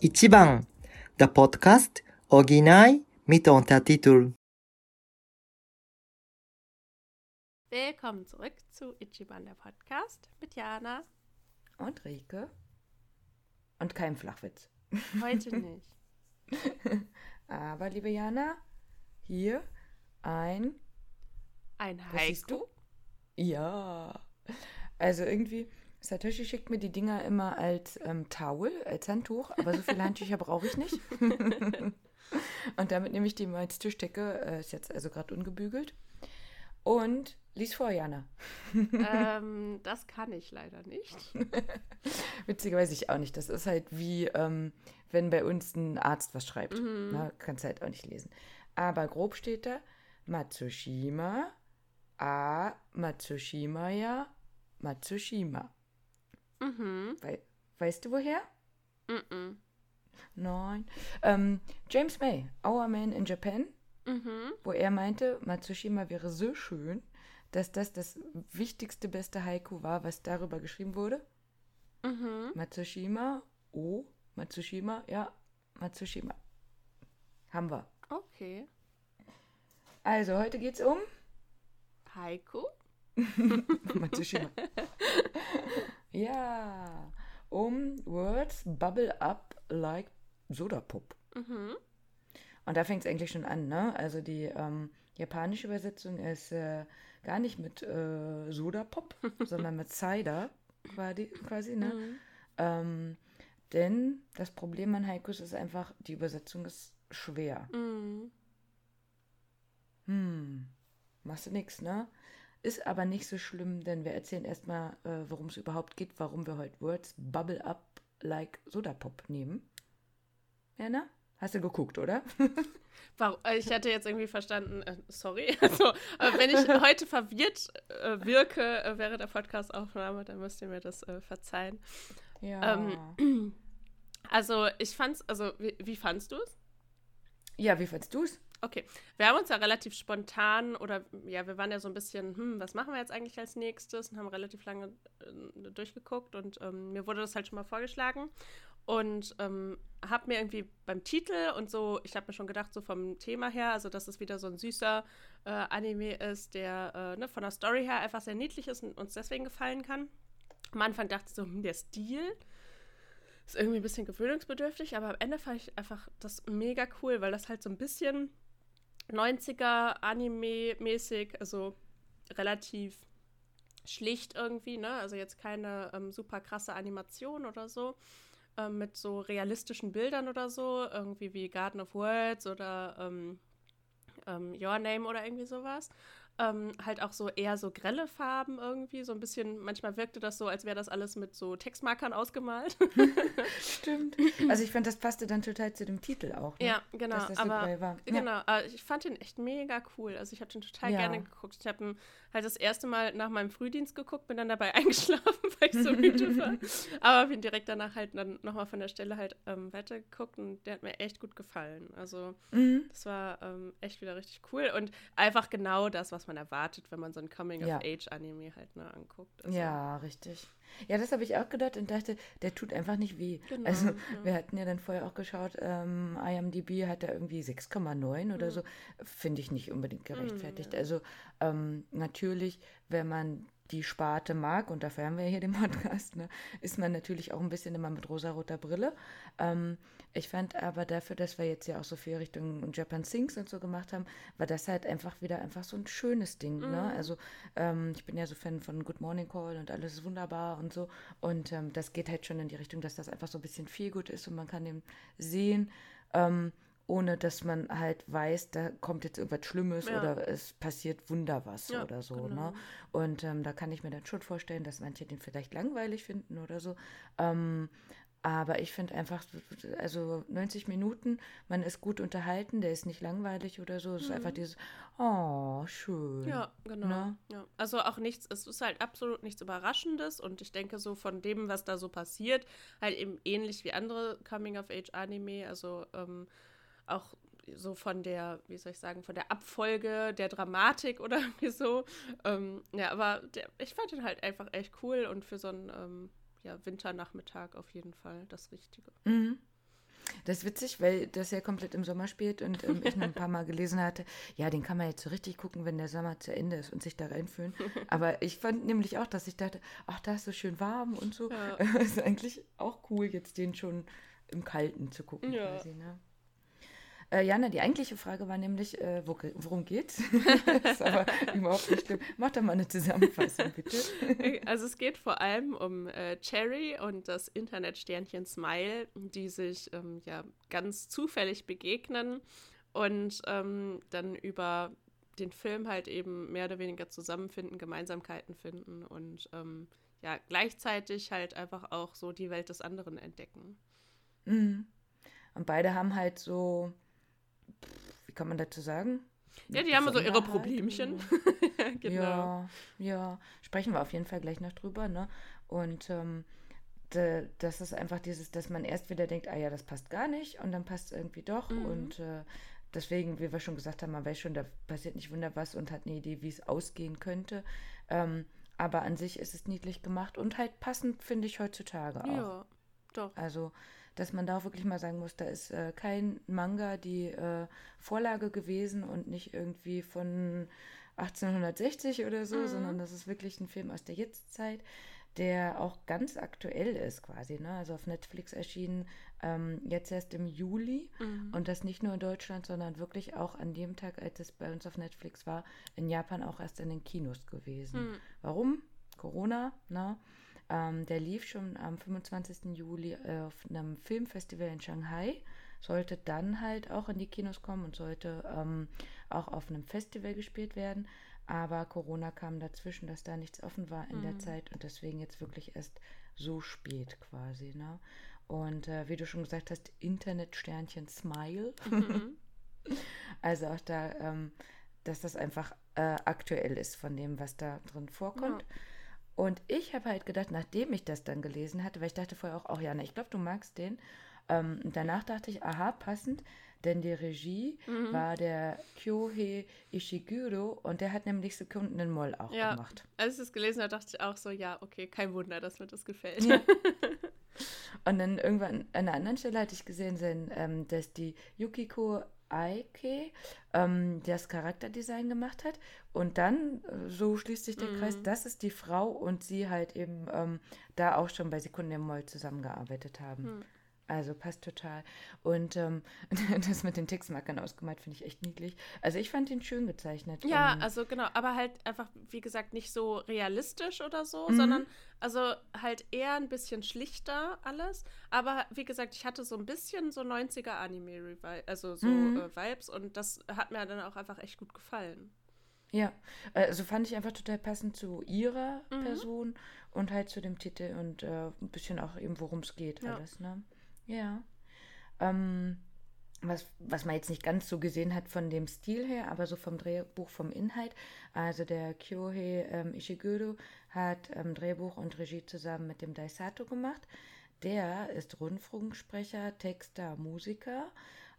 Ichiban, der Podcast Original mit Untertitel. Willkommen zurück zu Ichiban, der Podcast mit Jana. Und Rike. Und kein Flachwitz. Heute nicht. Aber, liebe Jana, hier ein. Ein Was siehst Haiku. du? Ja. Also irgendwie, Satoshi schickt mir die Dinger immer als ähm, Towel, als Handtuch, aber so viele Handtücher brauche ich nicht. Und damit nehme ich die mal als Tischdecke. Äh, ist jetzt also gerade ungebügelt. Und lies vor, Jana. ähm, das kann ich leider nicht. Witzigerweise ich auch nicht. Das ist halt wie, ähm, wenn bei uns ein Arzt was schreibt. Mhm. Na, kannst halt auch nicht lesen. Aber grob steht da Matsushima, A, Matsushima ja, Matsushima. Mhm. Wei weißt du woher? Mhm. Nein. Ähm, James May, Our Man in Japan, Mhm. wo er meinte, Matsushima wäre so schön, dass das das wichtigste, beste Haiku war, was darüber geschrieben wurde. Mhm. Matsushima, oh, Matsushima, ja, Matsushima. Haben wir. Okay. Also, heute geht's um Haiku. Matsushima. ja, um Words bubble up like Soda Pop. Mhm. Und da fängt es eigentlich schon an, ne? Also die ähm, japanische Übersetzung ist äh, gar nicht mit äh, Soda Pop, sondern mit Cider quasi, quasi ne? Mhm. Ähm, denn das Problem an Haikus ist einfach, die Übersetzung ist schwer. Mhm. Hm, machst du nix, ne? Ist aber nicht so schlimm, denn wir erzählen erstmal, äh, worum es überhaupt geht, warum wir heute Words Bubble Up like Soda Pop nehmen. Jana? Hast du geguckt, oder? Äh, ich hatte jetzt irgendwie verstanden, äh, sorry, also, äh, wenn ich heute verwirrt äh, wirke äh, während der Podcastaufnahme, dann müsst ihr mir das verzeihen. Ja. Ähm, also, ich fand's, also, wie, wie fandst du es? ja, wie fandst du's? Okay, wir haben uns ja relativ spontan oder ja, wir waren ja so ein bisschen, hm, was machen wir jetzt eigentlich als nächstes und haben relativ lange äh, durchgeguckt und ähm, mir wurde das halt schon mal vorgeschlagen und ähm, habe mir irgendwie beim Titel und so, ich habe mir schon gedacht, so vom Thema her, also dass es wieder so ein süßer äh, Anime ist, der äh, ne, von der Story her einfach sehr niedlich ist und uns deswegen gefallen kann. Am Anfang dachte ich so, hm, der Stil ist irgendwie ein bisschen gewöhnungsbedürftig, aber am Ende fand ich einfach das mega cool, weil das halt so ein bisschen 90er Anime-mäßig, also relativ schlicht irgendwie, ne? Also jetzt keine ähm, super krasse Animation oder so, ähm, mit so realistischen Bildern oder so, irgendwie wie Garden of Words oder ähm, ähm, Your Name oder irgendwie sowas. Ähm, halt auch so eher so grelle Farben irgendwie, so ein bisschen, manchmal wirkte das so, als wäre das alles mit so Textmarkern ausgemalt. Stimmt. Also ich fand, das passte dann total zu dem Titel auch. Ne? Ja, genau. Dass das so aber war. Ja. genau, aber ich fand ihn echt mega cool. Also ich habe den total Ja. gerne geguckt. Ich habe ihn halt das erste Mal nach meinem Frühdienst geguckt, bin dann dabei eingeschlafen, weil ich so müde war. Aber bin direkt danach halt dann nochmal von der Stelle halt ähm, weitergeguckt und der hat mir echt gut gefallen. Also Mhm. das war ähm, echt wieder richtig cool und einfach genau das, was man erwartet, wenn man so ein Ja. Coming-of-Age-Anime halt ne, anguckt. Also, Ja, richtig. Ja, das habe ich auch gedacht und dachte, der tut einfach nicht weh. Genau, also, ja. wir hatten ja dann vorher auch geschaut, ähm, IMDb hat da irgendwie 6,9 oder Mhm. so. Finde ich nicht unbedingt gerechtfertigt. ja. Also, ähm, natürlich, wenn man die Sparte mag, und dafür haben wir hier den Podcast, ne, ist man natürlich auch ein bisschen immer mit rosaroter Brille. Ähm, ich fand aber dafür, dass wir jetzt ja auch so viel Richtung Japan Sings und so gemacht haben, war das halt einfach wieder einfach so ein schönes Ding. Ne? Mhm. Also ähm, ich bin ja so Fan von Good Morning Call und alles ist wunderbar und so. Und ähm, das geht halt schon in die Richtung, dass das einfach so ein bisschen viel gut ist und man kann den sehen, ähm, ohne dass man halt weiß, da kommt jetzt irgendwas Schlimmes Ja. oder es passiert Wunder was Ja, oder so. genau. Ne? Und ähm, da kann ich mir dann schon vorstellen, dass manche den vielleicht langweilig finden oder so. Ähm, aber ich finde einfach, also 90 Minuten, man ist gut unterhalten, der ist nicht langweilig oder so. Es ist einfach dieses, oh, schön. Mhm. Ja, genau. Ne? Ja. Also auch nichts, es ist halt absolut nichts Überraschendes und ich denke so von dem, was da so passiert, halt eben ähnlich wie andere Coming-of-Age-Anime, also ähm, auch so von der, wie soll ich sagen, von der Abfolge der Dramatik oder irgendwie so. Ähm, ja, aber der, ich fand den halt einfach echt cool und für so einen ähm, ja, Winternachmittag auf jeden Fall das Richtige. Mhm. Das ist witzig, weil das ja komplett im Sommer spielt und ähm, ich noch ein paar Mal gelesen hatte, ja, den kann man jetzt so richtig gucken, wenn der Sommer zu Ende ist und sich da reinfühlen. Aber ich fand nämlich auch, dass ich dachte, ach, da ist so schön warm und so. Ja. ist eigentlich auch cool, jetzt den schon im Kalten zu gucken Ja. quasi, ne? Äh, Jana, die eigentliche Frage war nämlich, äh, wo, worum geht's? das ist aber überhaupt nicht schlimm. Mach doch mal eine Zusammenfassung, bitte. Also es geht vor allem um äh, Cherry und das Internetsternchen Smile, die sich ähm, ja ganz zufällig begegnen und ähm, dann über den Film halt eben mehr oder weniger zusammenfinden, Gemeinsamkeiten finden und ähm, ja gleichzeitig halt einfach auch so die Welt des anderen entdecken. Mhm. Und beide haben halt so, pff, wie kann man dazu sagen? Ja, die haben so ihre. Problemchen. genau. Ja, ja, sprechen wir auf jeden Fall gleich noch drüber, ne? Und ähm, de, das ist einfach dieses, dass man erst wieder denkt, ah ja, das passt gar nicht und dann passt es irgendwie doch Mhm. und äh, deswegen, wie wir schon gesagt haben, man weiß schon, da passiert nicht wunder was und hat eine Idee, wie es ausgehen könnte. Ähm, aber an sich ist es niedlich gemacht und halt passend, finde ich, heutzutage auch. Ja, doch. Also, dass man da auch wirklich mal sagen muss, da ist äh, kein Manga die äh, Vorlage gewesen und nicht irgendwie von 1860 oder so, Mhm. sondern das ist wirklich ein Film aus der Jetztzeit, der auch ganz aktuell ist quasi. Ne? Also auf Netflix erschienen ähm, jetzt erst im Juli Mhm. und das nicht nur in Deutschland, sondern wirklich auch an dem Tag, als es bei uns auf Netflix war, in Japan auch erst in den Kinos gewesen. Mhm. Warum? Corona, ne? Ähm, der lief schon am 25. Juli äh, auf einem Filmfestival in Shanghai, sollte dann halt auch in die Kinos kommen und sollte ähm, auch auf einem Festival gespielt werden. Aber Corona kam dazwischen, dass da nichts offen war in der Zeit und deswegen jetzt wirklich erst so spät quasi. Ne? Und äh, wie du schon gesagt hast, Internetsternchen Smile. Mhm. Also auch da, ähm, dass das einfach äh, aktuell ist von dem, was da drin vorkommt. Und ich habe halt gedacht, nachdem ich das dann gelesen hatte, weil ich dachte vorher auch, ach Jana, ich glaube, du magst den. Ähm, danach dachte ich, aha, passend, denn die Regie Mhm. war der Kyohei Ishiguro und der hat nämlich Sekunden in Moll auch Ja. gemacht. Als ich das gelesen habe, dachte ich auch so, ja, okay, kein Wunder, dass mir das gefällt. Ja. Und dann irgendwann an einer anderen Stelle hatte ich gesehen, ähm, dass die Yukiko Aike ähm, das Charakterdesign gemacht hat. Und dann, äh, so schließt sich der Kreis, Mhm. das ist die Frau und sie halt eben ähm, da auch schon bei Sekunden im Moll zusammengearbeitet haben. Hm. Also passt total. Und ähm, das mit den Textmarkern ausgemalt finde ich echt niedlich. Also ich fand ihn schön gezeichnet. Ja, Ähm, also genau, aber halt einfach, wie gesagt, nicht so realistisch oder so, Mhm. sondern also halt eher ein bisschen schlichter alles. Aber wie gesagt, ich hatte so ein bisschen so 90er Anime, also so Mhm. äh, Vibes und das hat mir dann auch einfach echt gut gefallen. Ja, also fand ich einfach total passend zu ihrer Mhm. Person und halt zu dem Titel und äh, ein bisschen auch eben, worum es geht, Ja. alles, ne? Ja. Ähm, was, was man jetzt nicht ganz so gesehen hat von dem Stil her, aber so vom Drehbuch, vom Inhalt. Also der Kyohei ähm, Ishiguro hat ähm, Drehbuch und Regie zusammen mit dem Daisato gemacht. Der ist Rundfunksprecher, Texter, Musiker,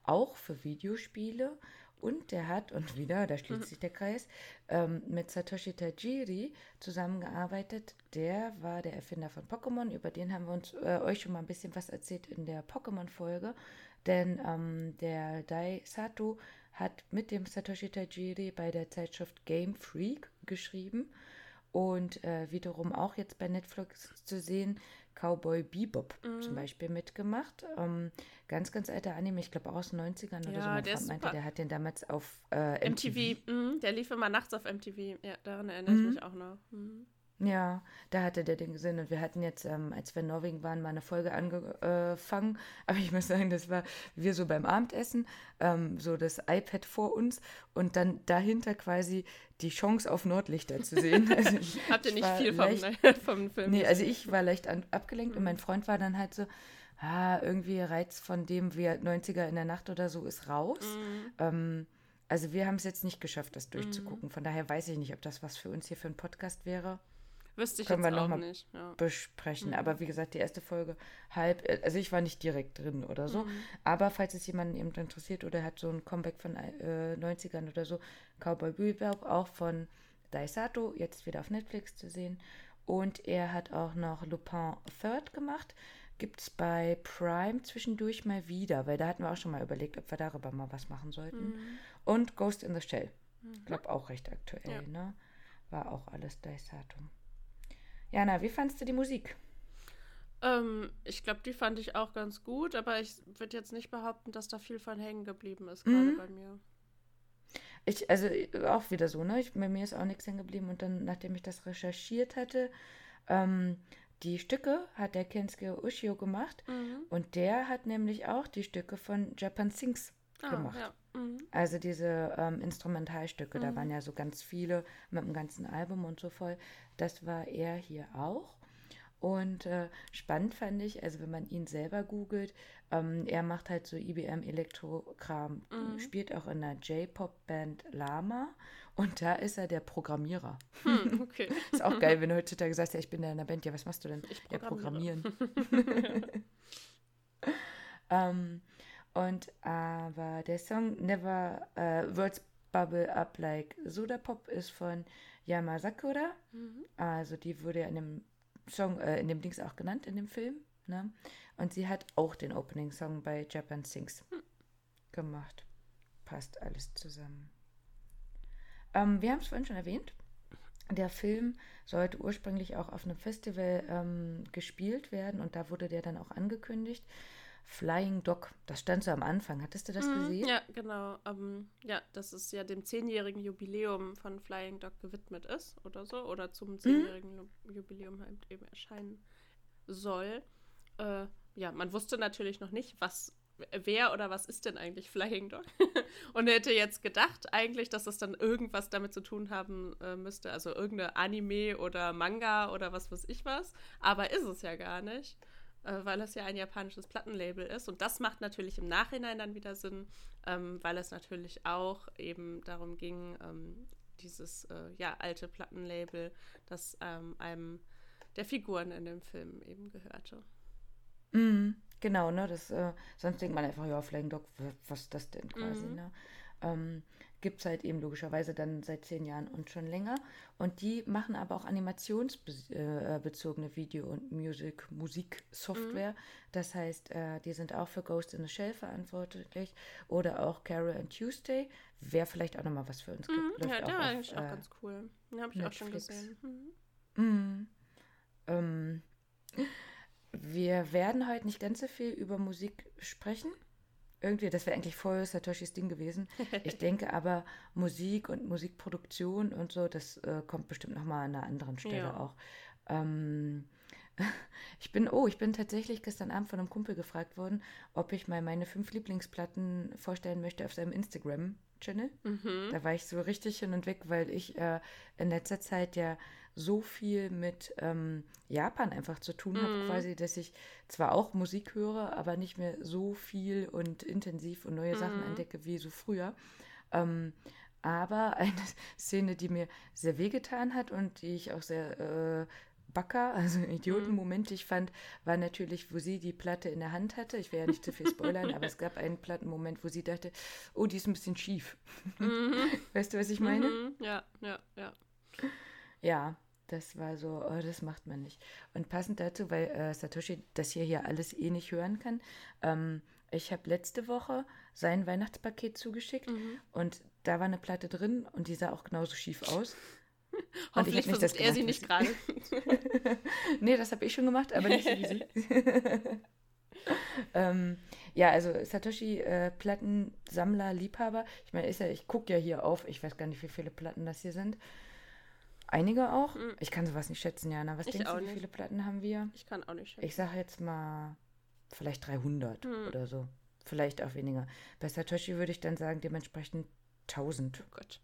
auch für Videospiele. Und der hat, und wieder, da schließt sich der Kreis, ähm, mit Satoshi Tajiri zusammengearbeitet. Der war der Erfinder von Pokémon. Über den haben wir uns äh, euch schon mal ein bisschen was erzählt in der Pokémon-Folge. Denn ähm, der Dai Sato hat mit dem Satoshi Tajiri bei der Zeitschrift Game Freak geschrieben und äh, wiederum auch jetzt bei Netflix zu sehen, Cowboy Bebop Mhm. zum Beispiel mitgemacht. Ähm, ganz, ganz alter Anime, ich glaube auch aus den 90ern oder Ja, so. Mein der Freund meinte, der hat den damals auf äh, MTV. MTV, mhm, der lief immer nachts auf MTV. Ja, daran erinnere Mhm. ich mich auch noch. Mhm. Ja, da hatte der den gesehen und wir hatten jetzt, ähm, als wir in Norwegen waren, mal eine Folge angefangen. Aber ich muss sagen, das war wir so beim Abendessen, ähm, so das iPad vor uns und dann dahinter quasi die Chance auf Nordlichter zu sehen. Also Habt ihr ich nicht viel vom, leicht- vom Film? Nee, also ich war leicht an, abgelenkt und mein Freund war dann halt so, ah, irgendwie Reiz von dem wir 90er in der Nacht oder so ist raus. Mhm. Ähm, also wir haben es jetzt nicht geschafft, das durchzugucken. Von daher weiß ich nicht, ob das was für uns hier für einen Podcast wäre. Wüsste ich können jetzt wir noch mal nicht. Ja. Besprechen. Mhm. Aber wie gesagt, die erste Folge halb, also ich war nicht direkt drin oder so. Mhm. Aber falls es jemanden eben interessiert oder hat so ein Comeback von äh, 90ern oder so, Cowboy Bebop, auch von Daisato, jetzt wieder auf Netflix zu sehen. Und er hat auch noch Lupin Third gemacht. gibt es bei Prime zwischendurch mal wieder, weil da hatten wir auch schon mal überlegt, ob wir darüber mal was machen sollten. Mhm. Und Ghost in the Shell. Mhm. Ich glaube auch recht aktuell, Ja. ne? War auch alles Daisatum. Jana, wie fandst du die Musik? Ähm, ich glaube, die fand ich auch ganz gut, aber ich würde jetzt nicht behaupten, dass da viel von hängen geblieben ist, gerade Mhm. bei mir. Ich, also auch wieder so, ne? Ich, bei mir ist auch nichts hängen geblieben und dann, nachdem ich das recherchiert hatte, ähm, die Stücke hat der Kensuke Ushio gemacht Mhm. und der hat nämlich auch die Stücke von Japan Sings Ah, gemacht. ja. Mhm. Also diese ähm, Instrumentalstücke, da Mhm. waren ja so ganz viele mit dem ganzen Album und so voll. Das war er hier auch. Und äh, spannend fand ich, also wenn man ihn selber googelt, ähm, er macht halt so IBM Elektrokram, Mhm. spielt auch in der J-Pop-Band Lama und da ist er der Programmierer. Hm, okay. Ist auch geil, wenn du heutzutage sagst, ja, ich bin da in der Band, ja, was machst du denn? Ich Ja, programmiere. programmieren. ähm, und aber der Song Never äh, Words Bubble Up Like Soda Pop ist von Yamasakura. Mhm. Also die wurde ja in dem Song, äh, in dem Dings auch genannt, in dem Film. Ne? Und sie hat auch den Opening-Song bei Japan Sings gemacht. Passt alles zusammen. Ähm, wir haben es vorhin schon erwähnt. Der Film sollte ursprünglich auch auf einem Festival ähm, gespielt werden und da wurde der dann auch angekündigt. Flying Dog, das stand so am Anfang. Hattest du das Mhm, gesehen? Ja, genau. Ähm, ja, dass es ja dem zehnjährigen Jubiläum von Flying Dog gewidmet ist oder so. Oder Mhm. zum zehnjährigen Lu- Jubiläum halt eben erscheinen soll. Äh, ja, man wusste natürlich noch nicht, was, wer oder was ist denn eigentlich Flying Dog? Und hätte jetzt gedacht eigentlich, dass das dann irgendwas damit zu tun haben äh, müsste. Also irgendeine Anime oder Manga oder was weiß ich was. Aber ist es ja gar nicht weil es ja ein japanisches Plattenlabel ist. Und das macht natürlich im Nachhinein dann wieder Sinn, ähm, weil es natürlich auch eben darum ging, ähm, dieses äh, ja, alte Plattenlabel, das ähm, einem der Figuren in dem Film eben gehörte. Mhm, genau, ne? Das, äh, sonst denkt man einfach, ja, Flying Dog, was ist das denn quasi, Mhm. ne? Gibt es halt eben logischerweise dann seit zehn Jahren und schon länger. Und die machen aber auch animationsbezogene Video- und Music, Musiksoftware. Das heißt, äh, die sind auch für Ghost in the Shell verantwortlich. Oder auch Carol and Tuesday. Wäre vielleicht auch nochmal was für uns gibt. Mhm, Läuft ja, der auch war auf, auch äh, ganz cool. Den habe ich auch schon Netflix. gesehen. Mhm. Mhm. Ähm, wir werden heute nicht ganz so viel über Musik sprechen. Irgendwie, das wäre eigentlich voll Satoshis Ding gewesen. Ich denke aber, Musik und Musikproduktion und so, das äh, kommt bestimmt nochmal an einer anderen Stelle Ja. auch. Ähm, ich bin, oh, ich bin tatsächlich gestern Abend von einem Kumpel gefragt worden, ob ich mal meine fünf Lieblingsplatten vorstellen möchte auf seinem Instagram-Channel. Mhm. Da war ich so richtig hin und weg, weil ich äh, in letzter Zeit ja so viel mit ähm, Japan einfach zu tun habe, Mhm. quasi, dass ich zwar auch Musik höre, aber nicht mehr so viel und intensiv und neue Sachen Mhm. entdecke wie so früher. Ähm, aber eine Szene, die mir sehr wehgetan hat und die ich auch sehr äh, backer, also idiotenmomentig fand, war natürlich, wo sie die Platte in der Hand hatte. Ich will ja nicht zu viel spoilern, aber es gab einen Plattenmoment, wo sie dachte, oh, die ist ein bisschen schief. Mhm. Weißt du, was ich meine? Mhm. Ja, ja, ja. Ja, das war so, oh, das macht man nicht. Und passend dazu, weil äh, Satoshi das hier, hier alles eh nicht hören kann, ähm, ich habe letzte Woche sein Weihnachtspaket zugeschickt Mhm. und da war eine Platte drin und die sah auch genauso schief aus. Hoffentlich nicht das versucht er sie nicht gerade. nee, das habe ich schon gemacht, aber nicht so wie sie. ähm, ja, also Satoshi, äh, Plattensammler, Liebhaber. Ich meine, ja, ich gucke ja hier auf, ich weiß gar nicht, wie viele Platten das hier sind. Einige auch. Mhm. Ich kann sowas nicht schätzen, Jana. Was Ich denkst du, wie nicht. viele Platten haben wir? Ich kann auch nicht schätzen. Ich sage jetzt mal vielleicht 300 Mhm. oder so. Vielleicht auch weniger. Bei Satoshi würde ich dann sagen, dementsprechend 1000. Oh Gott.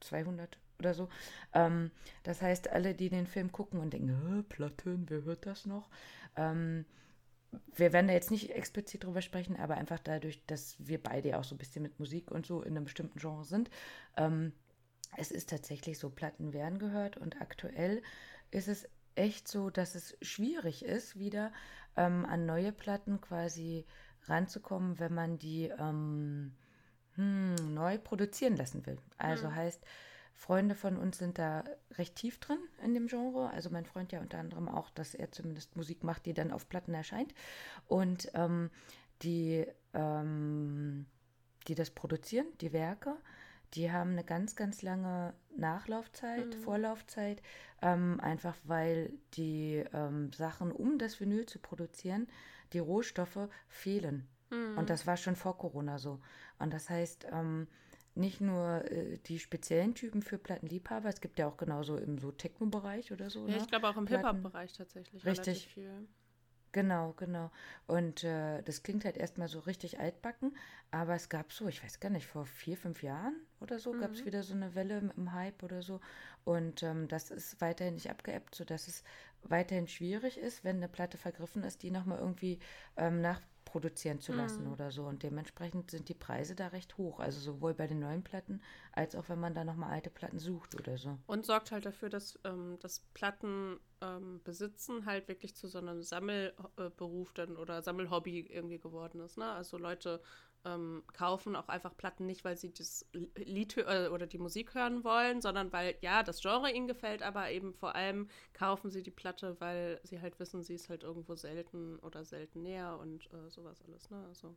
1200 oder so. Ähm, das heißt, alle, die den Film gucken und denken, "Hä, Platten, wer hört das noch? Ähm, wir werden da jetzt nicht explizit drüber sprechen, aber einfach dadurch, dass wir beide ja auch so ein bisschen mit Musik und so in einem bestimmten Genre sind. Ähm, es ist tatsächlich so, Platten werden gehört und aktuell ist es echt so, dass es schwierig ist, wieder ähm, an neue Platten quasi ranzukommen, wenn man die ähm, hm, neu produzieren lassen will. Also Hm. heißt, Freunde von uns sind da recht tief drin in dem Genre. Also mein Freund ja unter anderem auch, dass er zumindest Musik macht, die dann auf Platten erscheint. Und ähm, die, ähm, die das produzieren, die Werke, die haben eine ganz, ganz lange Nachlaufzeit, mhm. Vorlaufzeit, ähm, einfach weil die ähm, Sachen, um das Vinyl zu produzieren, die Rohstoffe fehlen. Mhm. Und das war schon vor Corona so. Und das heißt, ähm, nicht nur äh, die speziellen Typen für Plattenliebhaber, es gibt ja auch genauso im so Techno-Bereich oder so. Ja, ne? ich glaube auch im Hip-Hop-Bereich tatsächlich. Richtig. viel. Genau, genau. Und äh, das klingt halt erstmal so richtig altbacken, aber es gab so, ich weiß gar nicht, vor vier, fünf Jahren oder so mhm. gab es wieder so eine Welle im Hype oder so. Und ähm, das ist weiterhin nicht abgeebbt, sodass es weiterhin schwierig ist, wenn eine Platte vergriffen ist, die nochmal irgendwie ähm, nach produzieren zu lassen mhm. oder so. Und dementsprechend sind die Preise da recht hoch. Also sowohl bei den neuen Platten als auch wenn man da nochmal alte Platten sucht oder so. Und sorgt halt dafür, dass ähm, das Platten ähm, halt wirklich zu so einem Sammelberuf dann oder Sammelhobby irgendwie geworden ist. Ne? Also Leute ähm, kaufen auch einfach Platten nicht, weil sie das Lied äh, oder die Musik hören wollen, sondern weil, ja, das Genre ihnen gefällt, aber eben vor allem kaufen sie die Platte, weil sie halt wissen, sie ist halt irgendwo selten oder selten näher und äh, sowas alles, ne? Also.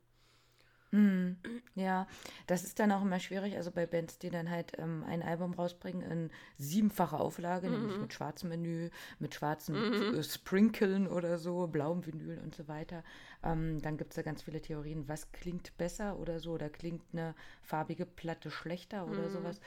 Mm, ja, das ist dann auch immer schwierig. Also bei Bands, die dann halt ähm, ein Album rausbringen in siebenfacher Auflage, mhm. nämlich mit schwarzem Menü, mit schwarzen mhm. Äh, Sprinkeln oder so, blauem Vinyl und so weiter. Ähm, dann gibt es da ganz viele Theorien, was klingt besser oder so, oder klingt eine farbige Platte schlechter oder mhm. sowas.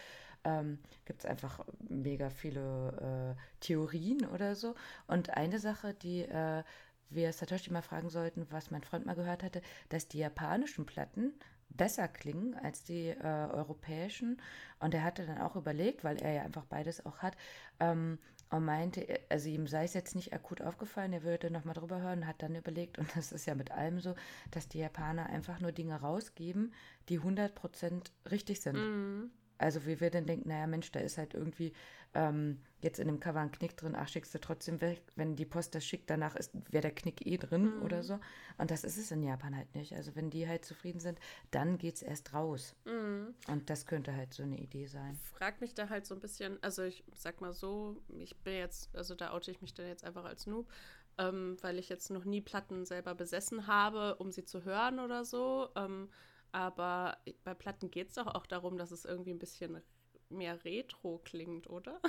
Ähm, gibt es einfach mega viele äh, Theorien oder so. Und eine Sache, die äh, wir Satoshi mal fragen sollten, was mein Freund mal gehört hatte, dass die japanischen Platten besser klingen als die äh, europäischen. Und er hatte dann auch überlegt, weil er ja einfach beides auch hat, ähm, und meinte, also ihm sei es jetzt nicht akut aufgefallen, er würde nochmal drüber hören, hat dann überlegt, und das ist ja mit allem so, dass die Japaner einfach nur Dinge rausgeben, die 100% richtig sind. Mhm. Also wie wir dann denken, naja Mensch, da ist halt irgendwie ähm, jetzt in dem Cover ein Knick drin, ach, schickst du trotzdem weg. Wenn die Post das schickt, danach wäre der Knick eh drin mhm. oder so. Und das ist es in Japan halt nicht. Also wenn die halt zufrieden sind, dann geht es erst raus. Mhm. Und das könnte halt so eine Idee sein. Frag mich da halt so ein bisschen, also ich sag mal so, ich bin jetzt, also da oute ich mich dann jetzt einfach als Noob, ähm, weil ich jetzt noch nie Platten selber besessen habe, um sie zu hören oder so. Ähm, aber bei Platten geht es doch auch darum, dass es irgendwie ein bisschen mehr retro klingt, oder?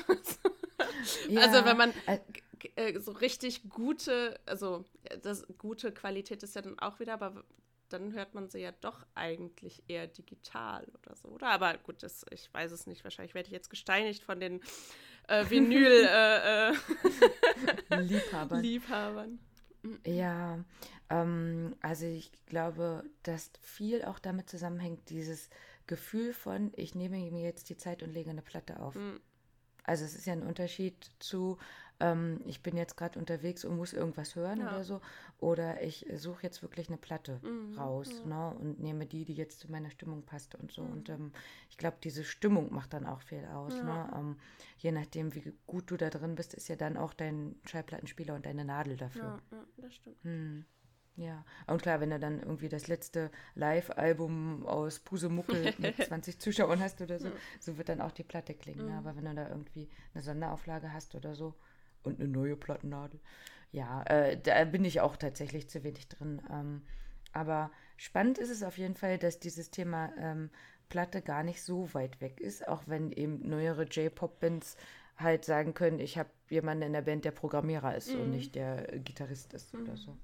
ja, also wenn man äh, so richtig gute, also das gute Qualität ist ja dann auch wieder, aber dann hört man sie ja doch eigentlich eher digital oder so, oder? Aber gut, das, ich weiß es nicht. Wahrscheinlich werde ich jetzt gesteinigt von den äh, Vinyl äh, äh Liebhabern. Liebhabern. Ja, ähm, also ich glaube, dass viel auch damit zusammenhängt, dieses Gefühl von, ich nehme mir jetzt die Zeit und lege eine Platte auf. Mhm. Also es ist ja ein Unterschied zu, ähm, ich bin jetzt gerade unterwegs und muss irgendwas hören ja. oder so. Oder ich suche jetzt wirklich eine Platte mhm, raus ja. ne, und nehme die, die jetzt zu meiner Stimmung passt und so. Mhm. Und ähm, ich glaube, diese Stimmung macht dann auch viel aus. Ja. Ne? Ähm, je nachdem, wie gut du da drin bist, ist ja dann auch dein Schallplattenspieler und deine Nadel dafür. Ja, das stimmt. Hm. Ja, und klar, wenn du dann irgendwie das letzte Live-Album aus Pusemuckel mit 20 Zuschauern hast oder so, so wird dann auch die Platte klingen. Mhm. Aber wenn du da irgendwie eine Sonderauflage hast oder so und eine neue Plattennadel, ja, äh, da bin ich auch tatsächlich zu wenig drin. Ähm, aber spannend ist es auf jeden Fall, dass dieses Thema ähm, Platte gar nicht so weit weg ist, auch wenn eben neuere J-Pop-Bands halt sagen können, ich habe jemanden in der Band, der Programmierer ist mhm. und nicht der Gitarrist ist mhm. oder so.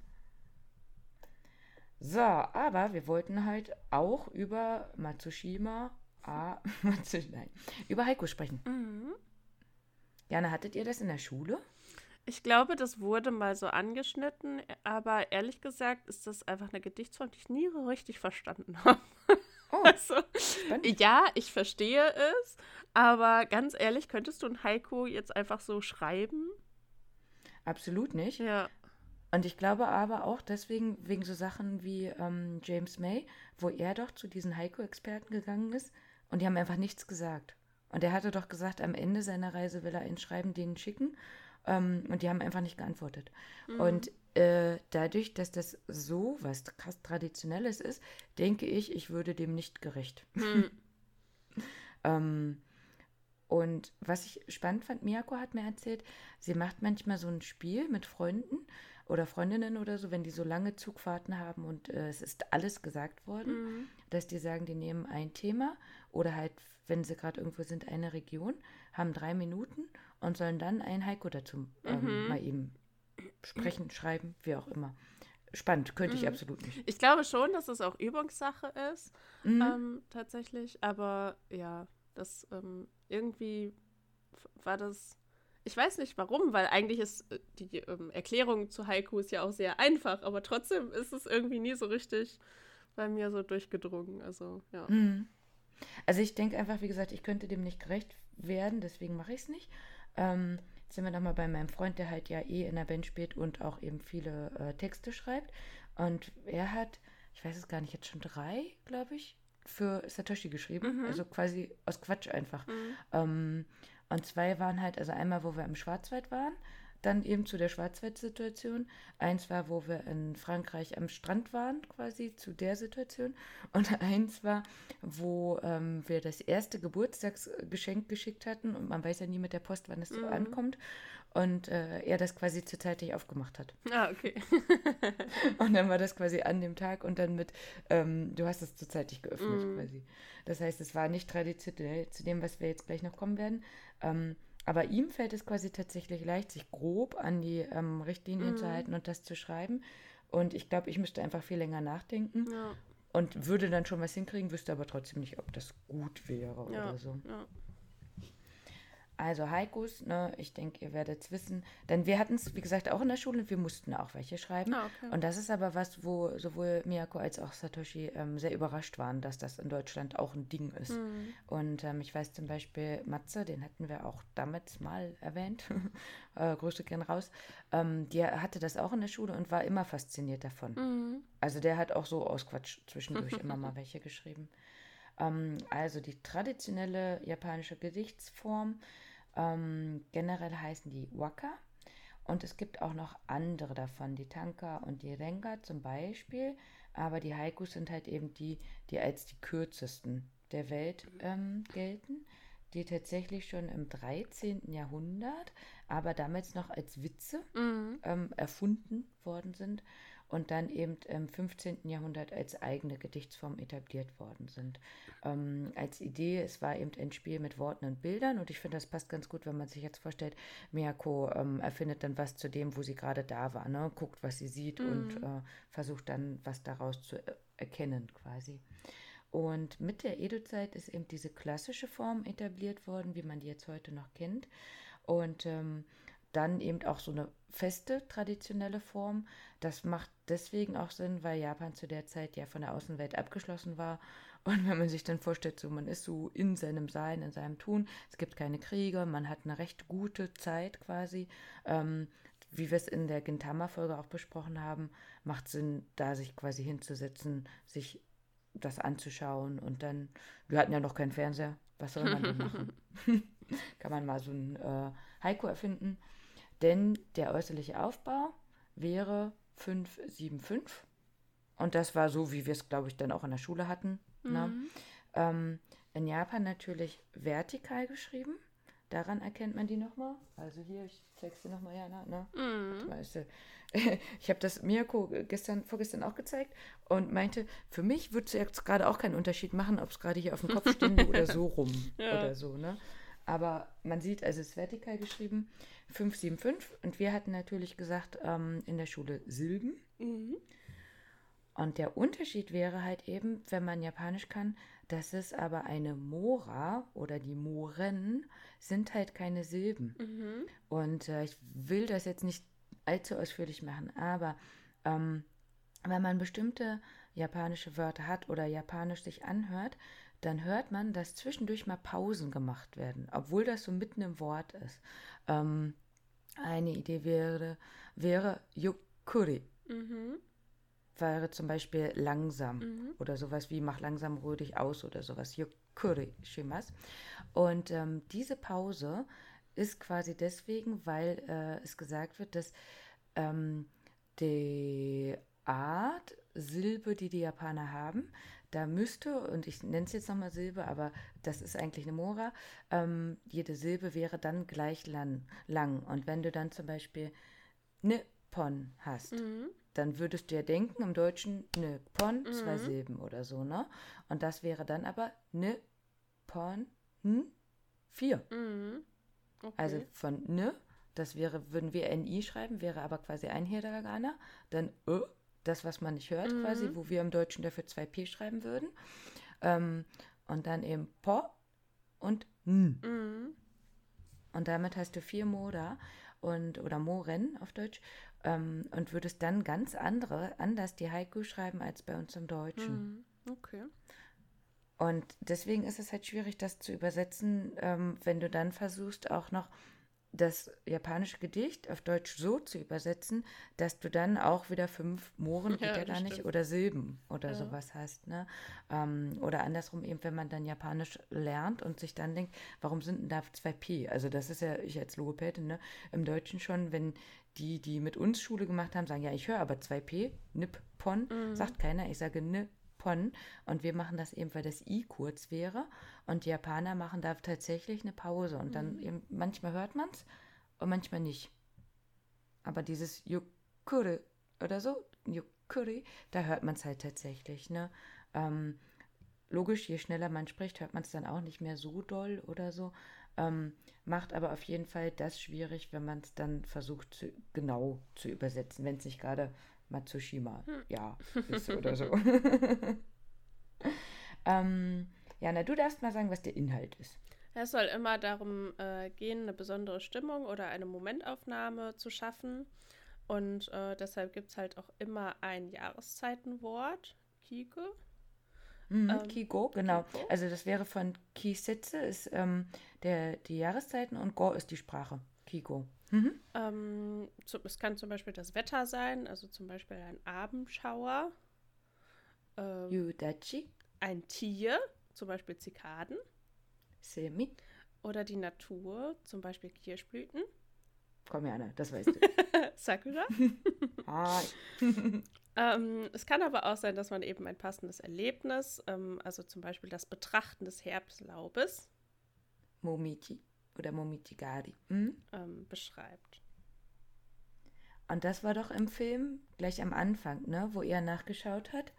So, aber wir wollten halt auch über Matsushima, ah, nein, über Heiko sprechen. Mhm. Jana, hattet ihr das in der Schule? Ich glaube, das wurde mal so angeschnitten, aber ehrlich gesagt ist das einfach eine Gedichtsform, die ich nie richtig verstanden habe. Oh, also, ja, ich verstehe es, aber ganz ehrlich, könntest du ein Haiku jetzt einfach so schreiben? Absolut nicht. Ja. Und ich glaube aber auch deswegen, wegen so Sachen wie ähm, James May, wo er doch zu diesen Heiko-Experten gegangen ist und die haben einfach nichts gesagt. Und er hatte doch gesagt, am Ende seiner Reise will er ein Schreiben denen schicken ähm, und die haben einfach nicht geantwortet. Mhm. Und äh, dadurch, dass das so was krass Traditionelles ist, denke ich, ich würde dem nicht gerecht. Mhm. ähm, Und was ich spannend fand, Miyako hat mir erzählt, sie macht manchmal so ein Spiel mit Freunden oder Freundinnen oder so, wenn die so lange Zugfahrten haben und äh, es ist alles gesagt worden, Mhm. dass die sagen, die nehmen ein Thema oder halt, wenn sie gerade irgendwo sind, eine Region, haben drei Minuten und sollen dann ein Haiku dazu ähm, Mhm. mal eben sprechen, schreiben, wie auch immer. Spannend, könnte ich Mhm. absolut nicht. Ich glaube schon, dass es auch Übungssache ist, Mhm. ähm, tatsächlich. Aber ja, das ähm, irgendwie war das. Ich weiß nicht warum, weil eigentlich ist äh, die ähm, Erklärung zu Haikus ja auch sehr einfach, aber trotzdem ist es irgendwie nie so richtig bei mir so durchgedrungen. Also, ja. Mhm. Also ich denke einfach, wie gesagt, ich könnte dem nicht gerecht werden, deswegen mache ich es nicht. Ähm, jetzt sind wir nochmal bei meinem Freund, der halt ja eh in der Band spielt und auch eben viele äh, Texte schreibt. Und er hat, ich weiß es gar nicht, jetzt schon drei, glaube ich, für Satoshi geschrieben. Mhm. Also quasi aus Quatsch einfach. Mhm. Ähm, und zwei waren halt, also einmal, wo wir im Schwarzwald waren, dann eben zu der Schwarzwald-Situation. Eins war, wo wir in Frankreich am Strand waren, quasi zu der Situation. Und eins war, wo ähm, wir das erste Geburtstagsgeschenk geschickt hatten. Und man weiß ja nie mit der Post, wann es so Mhm. ankommt. Und äh, er das quasi zeitig aufgemacht hat. Ah, okay. Und dann war das quasi an dem Tag und dann mit, ähm, du hast es zeitig geöffnet Mhm. quasi. Das heißt, es war nicht traditionell zu dem, was wir jetzt gleich noch kommen werden. Ähm, aber ihm fällt es quasi tatsächlich leicht, sich grob an die ähm, Richtlinien zu Mhm. halten und das zu schreiben. Und ich glaube, ich müsste einfach viel länger nachdenken Ja, und würde dann schon was hinkriegen, wüsste aber trotzdem nicht, ob das gut wäre ja, oder so. ja. Also Haikus, ne, ich denke, ihr werdet es wissen. Denn wir hatten es, wie gesagt, auch in der Schule und wir mussten auch welche schreiben. Ah, okay. Und das ist aber was, wo sowohl Miyako als auch Satoshi ähm, sehr überrascht waren, dass das in Deutschland auch ein Ding ist. Mhm. Und ähm, ich weiß zum Beispiel Matze, den hatten wir auch damals mal erwähnt, äh, Grüße gehen raus, ähm, der hatte das auch in der Schule und war immer fasziniert davon. Mhm. Also der hat auch so aus Quatsch zwischendurch immer mal welche geschrieben. Ähm, also die traditionelle japanische Gedichtsform, ähm, generell heißen die Waka. Und es gibt auch noch andere davon, die Tanka und die Renga zum Beispiel. Aber die Haikus sind halt eben die, die als die kürzesten der Welt ähm, gelten, die tatsächlich schon im 13. Jahrhundert, aber damals noch als Witze Mhm. ähm, erfunden worden sind und dann eben im 15. Jahrhundert als eigene Gedichtsform etabliert worden sind. Ähm, als Idee, es war eben ein Spiel mit Worten und Bildern und ich finde, das passt ganz gut, wenn man sich jetzt vorstellt, Miyako ähm, erfindet dann was zu dem, wo sie gerade da war, ne? guckt, was sie sieht und Mhm. äh, versucht dann was daraus zu er erkennen quasi. Und mit der Edo-Zeit ist eben diese klassische Form etabliert worden, wie man die jetzt heute noch kennt. Und ähm, dann eben auch so eine feste traditionelle Form. Das macht deswegen auch Sinn, weil Japan zu der Zeit ja von der Außenwelt abgeschlossen war. Und wenn man sich dann vorstellt, so man ist so in seinem Sein, in seinem Tun, es gibt keine Kriege, man hat eine recht gute Zeit quasi. Ähm, wie wir es in der Gintama-Folge auch besprochen haben, macht Sinn, da sich quasi hinzusetzen, sich das anzuschauen und dann, wir hatten ja noch keinen Fernseher, was soll man denn machen? Kann man mal so ein äh, Haiku erfinden. Denn der äußerliche Aufbau wäre 575. Und das war so, wie wir es, glaube ich, dann auch in der Schule hatten. Ne? Mhm. Ähm, in Japan natürlich vertikal geschrieben. Daran erkennt man die nochmal. Also hier, ich zeig's dir nochmal, Jana. Ne? Mhm. Ich habe das Mirko gestern, vorgestern auch gezeigt und meinte, für mich würde es jetzt gerade auch keinen Unterschied machen, ob es gerade hier auf dem Kopf stünde oder so rum Ja. oder so, ne? Aber man sieht, also es ist vertikal geschrieben, 575 und wir hatten natürlich gesagt, ähm, in der Schule Silben. Mhm. Und der Unterschied wäre halt eben, wenn man Japanisch kann, dass es aber eine Mora oder die Moren sind halt keine Silben. Mhm. Und äh, ich will das jetzt nicht allzu ausführlich machen, aber ähm, wenn man bestimmte japanische Wörter hat oder japanisch sich anhört, dann hört man, dass zwischendurch mal Pausen gemacht werden, obwohl das so mitten im Wort ist. Ähm, eine Idee wäre, wäre Yukuri, Mhm. wäre zum Beispiel langsam Mhm. oder sowas wie mach langsam ruhig dich aus oder sowas. Yukuri shimas. Und ähm, diese Pause ist quasi deswegen, weil äh, es gesagt wird, dass ähm, die Art Silbe, die die Japaner haben. Da müsste, und ich nenne es jetzt nochmal Silbe, aber das ist eigentlich eine Mora, ähm, jede Silbe wäre dann gleich lang, lang. Und wenn du dann zum Beispiel Nippon hast, Mhm. dann würdest du ja denken, im Deutschen Nippon, zwei Mhm. Silben oder so, ne? Und das wäre dann aber Nippon, hm, vier. Mhm. Okay. Also von ne, das wäre, würden wir NI schreiben, wäre aber quasi ein Hiragana. Dann Ö, das, was man nicht hört, Mhm. quasi, wo wir im Deutschen dafür zwei P schreiben würden. Ähm, und dann eben Po und N. Mhm. Und damit hast du vier Moda und oder Moren auf Deutsch ähm, und würdest dann ganz andere, anders die Haiku schreiben als bei uns im Deutschen. Mhm. Okay. Und deswegen ist es halt schwierig, das zu übersetzen, ähm, wenn du dann versuchst, auch noch das japanische Gedicht auf Deutsch so zu übersetzen, dass du dann auch wieder fünf Mohren, Ja, ja, gar nicht, stimmt. oder Silben oder Ja. sowas hast. Ne? Ähm, oder andersrum eben, wenn man dann Japanisch lernt und sich dann denkt, warum sind denn da zwei P? Also das ist ja, ich als Logopädin, ne, im Deutschen schon, wenn die, die mit uns Schule gemacht haben, sagen, ja, ich höre aber zwei P, Nippon, Mhm. sagt keiner, ich sage Nippon und wir machen das eben, weil das I kurz wäre und die Japaner machen da tatsächlich eine Pause und dann eben, manchmal hört man es und manchmal nicht. Aber dieses Yukuri oder so, Yukuri, da hört man es halt tatsächlich, ne? Ähm, logisch, je schneller man spricht, hört man es dann auch nicht mehr so doll oder so. Ähm, macht aber auf jeden Fall das schwierig, wenn man es dann versucht, zu, genau zu übersetzen, wenn es nicht gerade Matsushima ja ist oder so. ähm, ja, na, du darfst mal sagen, was der Inhalt ist. Es soll immer darum äh, gehen, eine besondere Stimmung oder eine Momentaufnahme zu schaffen. Und äh, deshalb gibt es halt auch immer ein Jahreszeitenwort, Kike. Mhm, Ähm, Kigo, genau. Kigo. Also das wäre von Kisetze ist ähm, der, die Jahreszeiten und Go ist die Sprache. Kigo. Mhm. Ähm, zu, es kann zum Beispiel das Wetter sein, also zum Beispiel ein Abendschauer. Ähm, Yudachi, ein Tier, zum Beispiel Zikaden. Semi. Oder die Natur, zum Beispiel Kirschblüten. Komm ja, Anna, das weißt du. Sakura. Hi. Ähm, es kann aber auch sein, dass man eben ein passendes Erlebnis, ähm, also zum Beispiel das Betrachten des Herbstlaubes, Momichi oder Momichigari. Mhm. ähm, beschreibt. Und das war doch im Film gleich am Anfang, ne, wo er nachgeschaut hat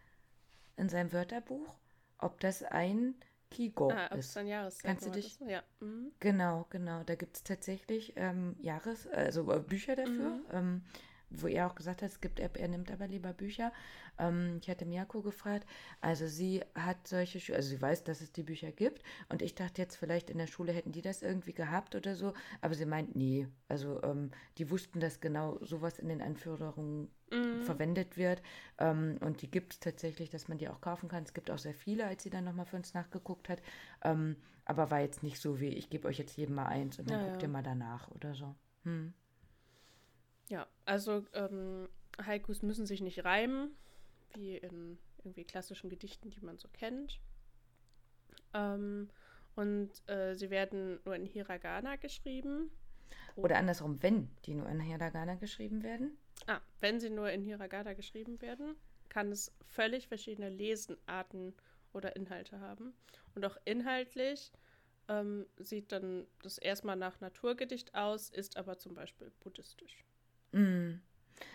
in seinem Wörterbuch, ob das ein Kigo ah, ob es ist. ein Jahreszeichen Kannst du dich- Ja. Mhm. Genau, genau. Da gibt es tatsächlich ähm, Jahres-, also äh, Bücher dafür, Mhm. ähm, wo er auch gesagt hat, es gibt, er, er nimmt aber lieber Bücher. Ähm, ich hatte Miyako gefragt, also sie hat solche, Schu- also sie weiß, dass es die Bücher gibt und ich dachte jetzt vielleicht in der Schule hätten die das irgendwie gehabt oder so, aber sie meint, nee, also ähm, die wussten, dass genau sowas in den Anführungen Mhm. verwendet wird. Ähm, und die gibt es tatsächlich, dass man die auch kaufen kann. Es gibt auch sehr viele, als sie dann nochmal für uns nachgeguckt hat. Ähm, aber war jetzt nicht so wie, ich gebe euch jetzt jedem mal eins und dann Ja, guckt ja. ihr mal danach oder so. Hm. Also ähm, Haikus müssen sich nicht reimen, wie in irgendwie klassischen Gedichten, die man so kennt. Ähm, und äh, sie werden nur in Hiragana geschrieben. Oder andersrum, wenn die nur in Hiragana geschrieben werden. Ah, wenn sie nur in Hiragana geschrieben werden, kann es völlig verschiedene Lesenarten oder Inhalte haben. Und auch inhaltlich ähm, sieht dann das erstmal nach Naturgedicht aus, ist aber zum Beispiel buddhistisch. Mm.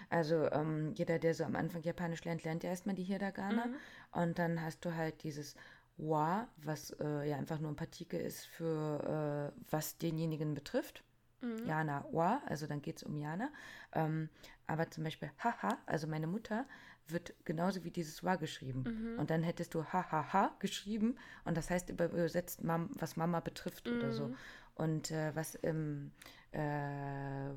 Also ähm, jeder, der so am Anfang Japanisch lernt, lernt ja erstmal die Hiragana. Mhm. Und dann hast du halt dieses wa, was äh, ja einfach nur ein Partikel ist für äh, was denjenigen betrifft. Mhm. Jana wa, also dann geht es um Jana. Ähm, aber zum Beispiel haha, also meine Mutter, wird genauso wie dieses wa geschrieben. Mhm. Und dann hättest du hahaha geschrieben und das heißt übersetzt, Mam, was Mama betrifft oder so. Mhm. Und äh, was im äh,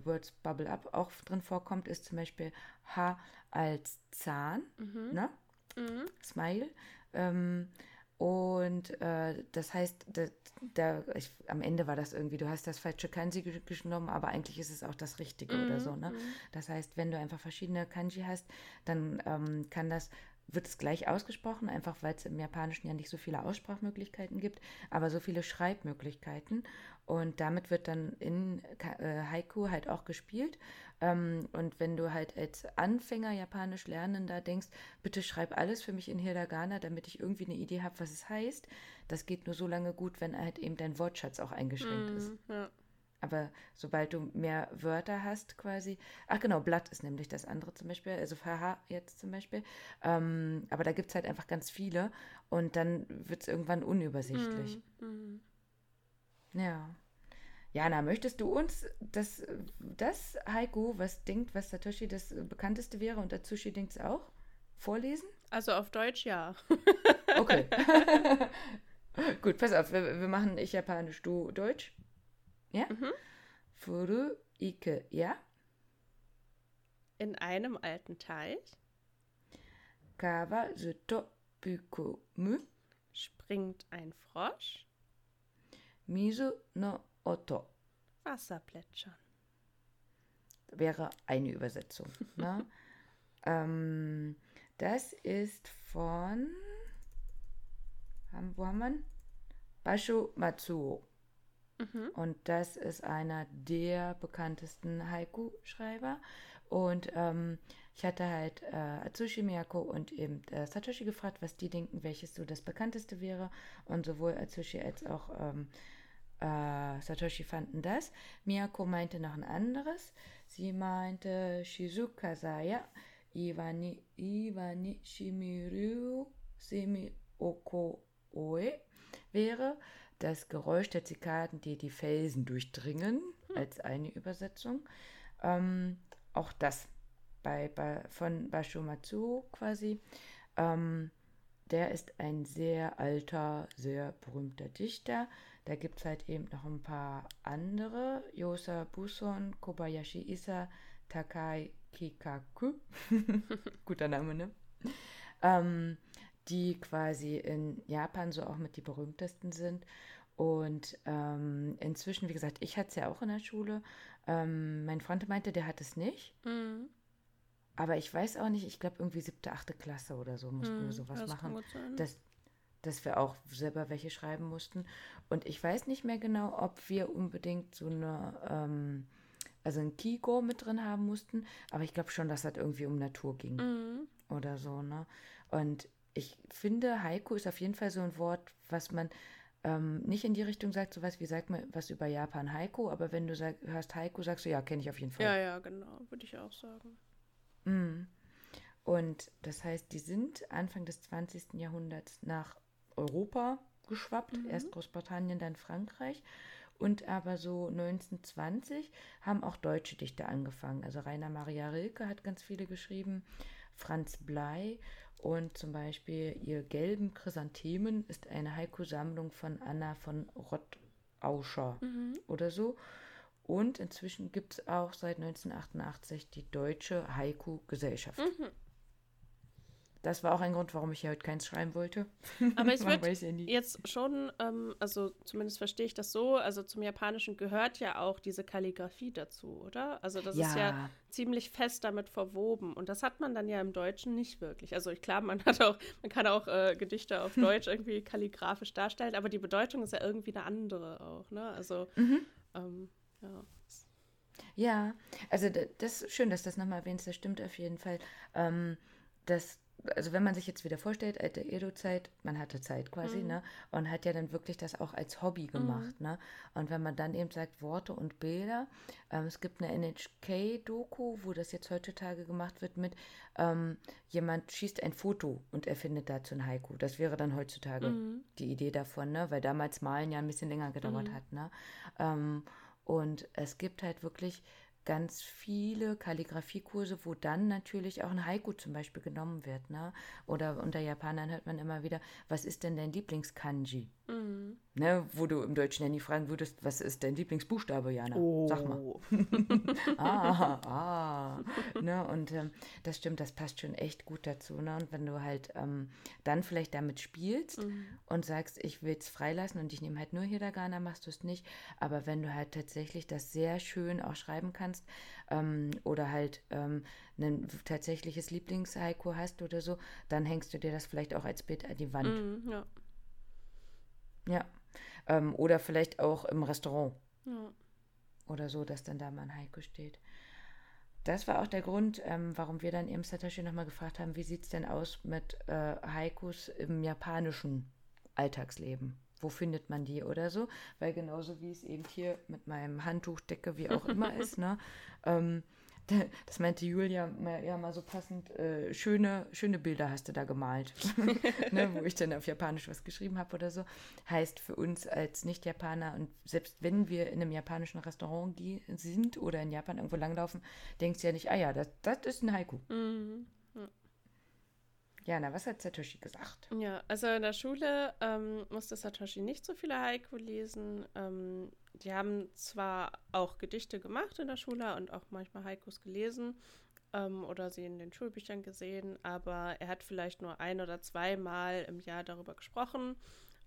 Words Bubble Up auch drin vorkommt, ist zum Beispiel H als Zahn, Mhm. ne? Mhm. Smile. Ähm, und äh, das heißt, da, da, ich, am Ende war das irgendwie, du hast das falsche Kanji ge- genommen, aber eigentlich ist es auch das Richtige oder so. Ne? Mhm. Das heißt, wenn du einfach verschiedene Kanji hast, dann ähm, kann das wird es gleich ausgesprochen, einfach weil es im Japanischen ja nicht so viele Aussprachmöglichkeiten gibt, aber so viele Schreibmöglichkeiten. Und damit wird dann in äh, Haiku halt auch gespielt. Ähm, und wenn du halt als Anfänger Japanisch lernen da denkst, bitte schreib alles für mich in Hiragana, damit ich irgendwie eine Idee habe, was es heißt, das geht nur so lange gut, wenn halt eben dein Wortschatz auch eingeschränkt mm, ist. Ja. Aber sobald du mehr Wörter hast, quasi. Ach genau, Blatt ist nämlich das andere zum Beispiel, also Faha jetzt zum Beispiel. Ähm, aber da gibt es halt einfach ganz viele und dann wird es irgendwann unübersichtlich. Mm, mm. Ja. Jana, möchtest du uns das, das Haiku, was denkt, was Satoshi das bekannteste wäre und Atsushi denkt es auch, vorlesen? Also auf Deutsch ja. okay. Gut, pass auf, wir, wir machen ich Japanisch, du Deutsch. Ja? Mhm. Furu ike, ja? In einem alten Teich. Kawa zuto mu. Springt ein Frosch. Misu no oto. Wasserplätschern. Wäre eine Übersetzung. ne? ähm, das ist von. Wo haben wir? Basho Matsuo. Mhm. Und das ist einer der bekanntesten Haiku-Schreiber. Und ähm, ich hatte halt äh, Atsushi Miyako und eben äh, Satoshi gefragt, was die denken, welches so das bekannteste wäre. Und sowohl Atsushi als auch ähm, äh, Satoshi fanden das. Miyako meinte noch ein anderes. Sie meinte Shizuka Saya, Iwani, Iwani Shimiru Semi Oko Oe wäre das Geräusch der Zikaden, die die Felsen durchdringen, hm. als eine Übersetzung. Ähm, auch das bei, bei, von Bashomatsu quasi. Ähm, der ist ein sehr alter, sehr berühmter Dichter. Da gibt es halt eben noch ein paar andere. Yosa Buson, Kobayashi Isa, Takai Kikaku. Guter Name, ne? Ähm, die quasi in Japan so auch mit die berühmtesten sind. Und ähm, inzwischen, wie gesagt, ich hatte es ja auch in der Schule. Ähm, mein Freund meinte, der hat es nicht. Mhm. Aber ich weiß auch nicht, ich glaube irgendwie siebte, achte Klasse oder so mussten mhm, wir sowas das machen. Dass, dass wir auch selber welche schreiben mussten. Und ich weiß nicht mehr genau, ob wir unbedingt so eine, ähm, also ein Kiko mit drin haben mussten. Aber ich glaube schon, dass das irgendwie um Natur ging. Mhm. Oder so, ne? Und ich finde, Haiku ist auf jeden Fall so ein Wort, was man ähm, nicht in die Richtung sagt, so was wie sagt man was über Japan Haiku, aber wenn du sag, hörst Haiku, sagst du ja, kenne ich auf jeden Fall. Ja, ja, genau, würde ich auch sagen. Mm. Und das heißt, die sind Anfang des 20. Jahrhunderts nach Europa geschwappt, mhm. erst Großbritannien, dann Frankreich. Und aber so 1920 haben auch deutsche Dichter angefangen. Also Rainer Maria Rilke hat ganz viele geschrieben, Franz Blei und zum Beispiel ihr gelben Chrysanthemen ist eine Haiku-Sammlung von Anna von Rottauscher mhm. oder so. Und inzwischen gibt es auch seit 1988 die Deutsche Haiku-Gesellschaft. Mhm. Das war auch ein Grund, warum ich hier heute keins schreiben wollte. Aber ich würde ja jetzt schon, ähm, also zumindest verstehe ich das so, also zum Japanischen gehört ja auch diese Kalligrafie dazu, oder? Also das ja. ist ja ziemlich fest damit verwoben und das hat man dann ja im Deutschen nicht wirklich. Also ich glaube, man hat auch, man kann auch äh, Gedichte auf Deutsch irgendwie kalligrafisch darstellen, aber die Bedeutung ist ja irgendwie eine andere auch, ne? Also mhm. ähm, ja. Ja, also das ist schön, dass das nochmal erwähnst, das stimmt auf jeden Fall. Ähm, das also wenn man sich jetzt wieder vorstellt, alte Edo-Zeit, man hatte Zeit quasi, mhm. ne? Und hat ja dann wirklich das auch als Hobby mhm. gemacht, mhm. ne? Und wenn man dann eben sagt, Worte und Bilder, ähm, es gibt eine NHK-Doku, wo das jetzt heutzutage gemacht wird mit, ähm, jemand schießt ein Foto und erfindet dazu ein Haiku. Das wäre dann heutzutage mhm. die Idee davon, ne? Weil damals Malen ja ein bisschen länger gedauert mhm. hat, ne? Ähm, und es gibt halt wirklich ganz viele Kalligrafiekurse, wo dann natürlich auch ein Haiku zum Beispiel genommen wird. Ne? Oder unter Japanern hört man immer wieder, was ist denn dein Lieblingskanji? Mhm. Ne, wo du im Deutschen ja nie fragen würdest, was ist dein Lieblingsbuchstabe, Jana? Oh. Sag mal. ah, ah. Ne, und ähm, das stimmt, das passt schon echt gut dazu. Ne? Und wenn du halt ähm, dann vielleicht damit spielst mhm. und sagst, ich will es freilassen und ich nehme halt nur Hiragana, machst du es nicht. Aber wenn du halt tatsächlich das sehr schön auch schreiben kannst, ähm, oder halt ähm, ein tatsächliches Lieblings-Haiku hast oder so, dann hängst du dir das vielleicht auch als Bild an die Wand. Mhm, ja. Ja. Ähm, oder vielleicht auch im Restaurant ja. oder so, dass dann da mal ein Haiku steht. Das war auch der Grund, ähm, warum wir dann eben Satoshi nochmal gefragt haben, wie sieht es denn aus mit äh, Haikus im japanischen Alltagsleben? Wo findet man die oder so? Weil genauso wie es eben hier mit meinem Handtuch decke, wie auch immer ist, ne? Ähm, das meinte Julia ja mal so passend, äh, schöne, schöne Bilder hast du da gemalt, ne, wo ich dann auf Japanisch was geschrieben habe oder so. Heißt für uns als Nicht-Japaner und selbst wenn wir in einem japanischen Restaurant sind oder in Japan irgendwo langlaufen, denkst du ja nicht, ah ja, das, das ist ein Haiku. Mhm. Jana, was hat Satoshi gesagt? Ja, also in der Schule ähm, musste Satoshi nicht so viele Haiku lesen. Ähm, die haben zwar auch Gedichte gemacht in der Schule und auch manchmal Haikus gelesen ähm, oder sie in den Schulbüchern gesehen, aber er hat vielleicht nur ein oder zweimal im Jahr darüber gesprochen.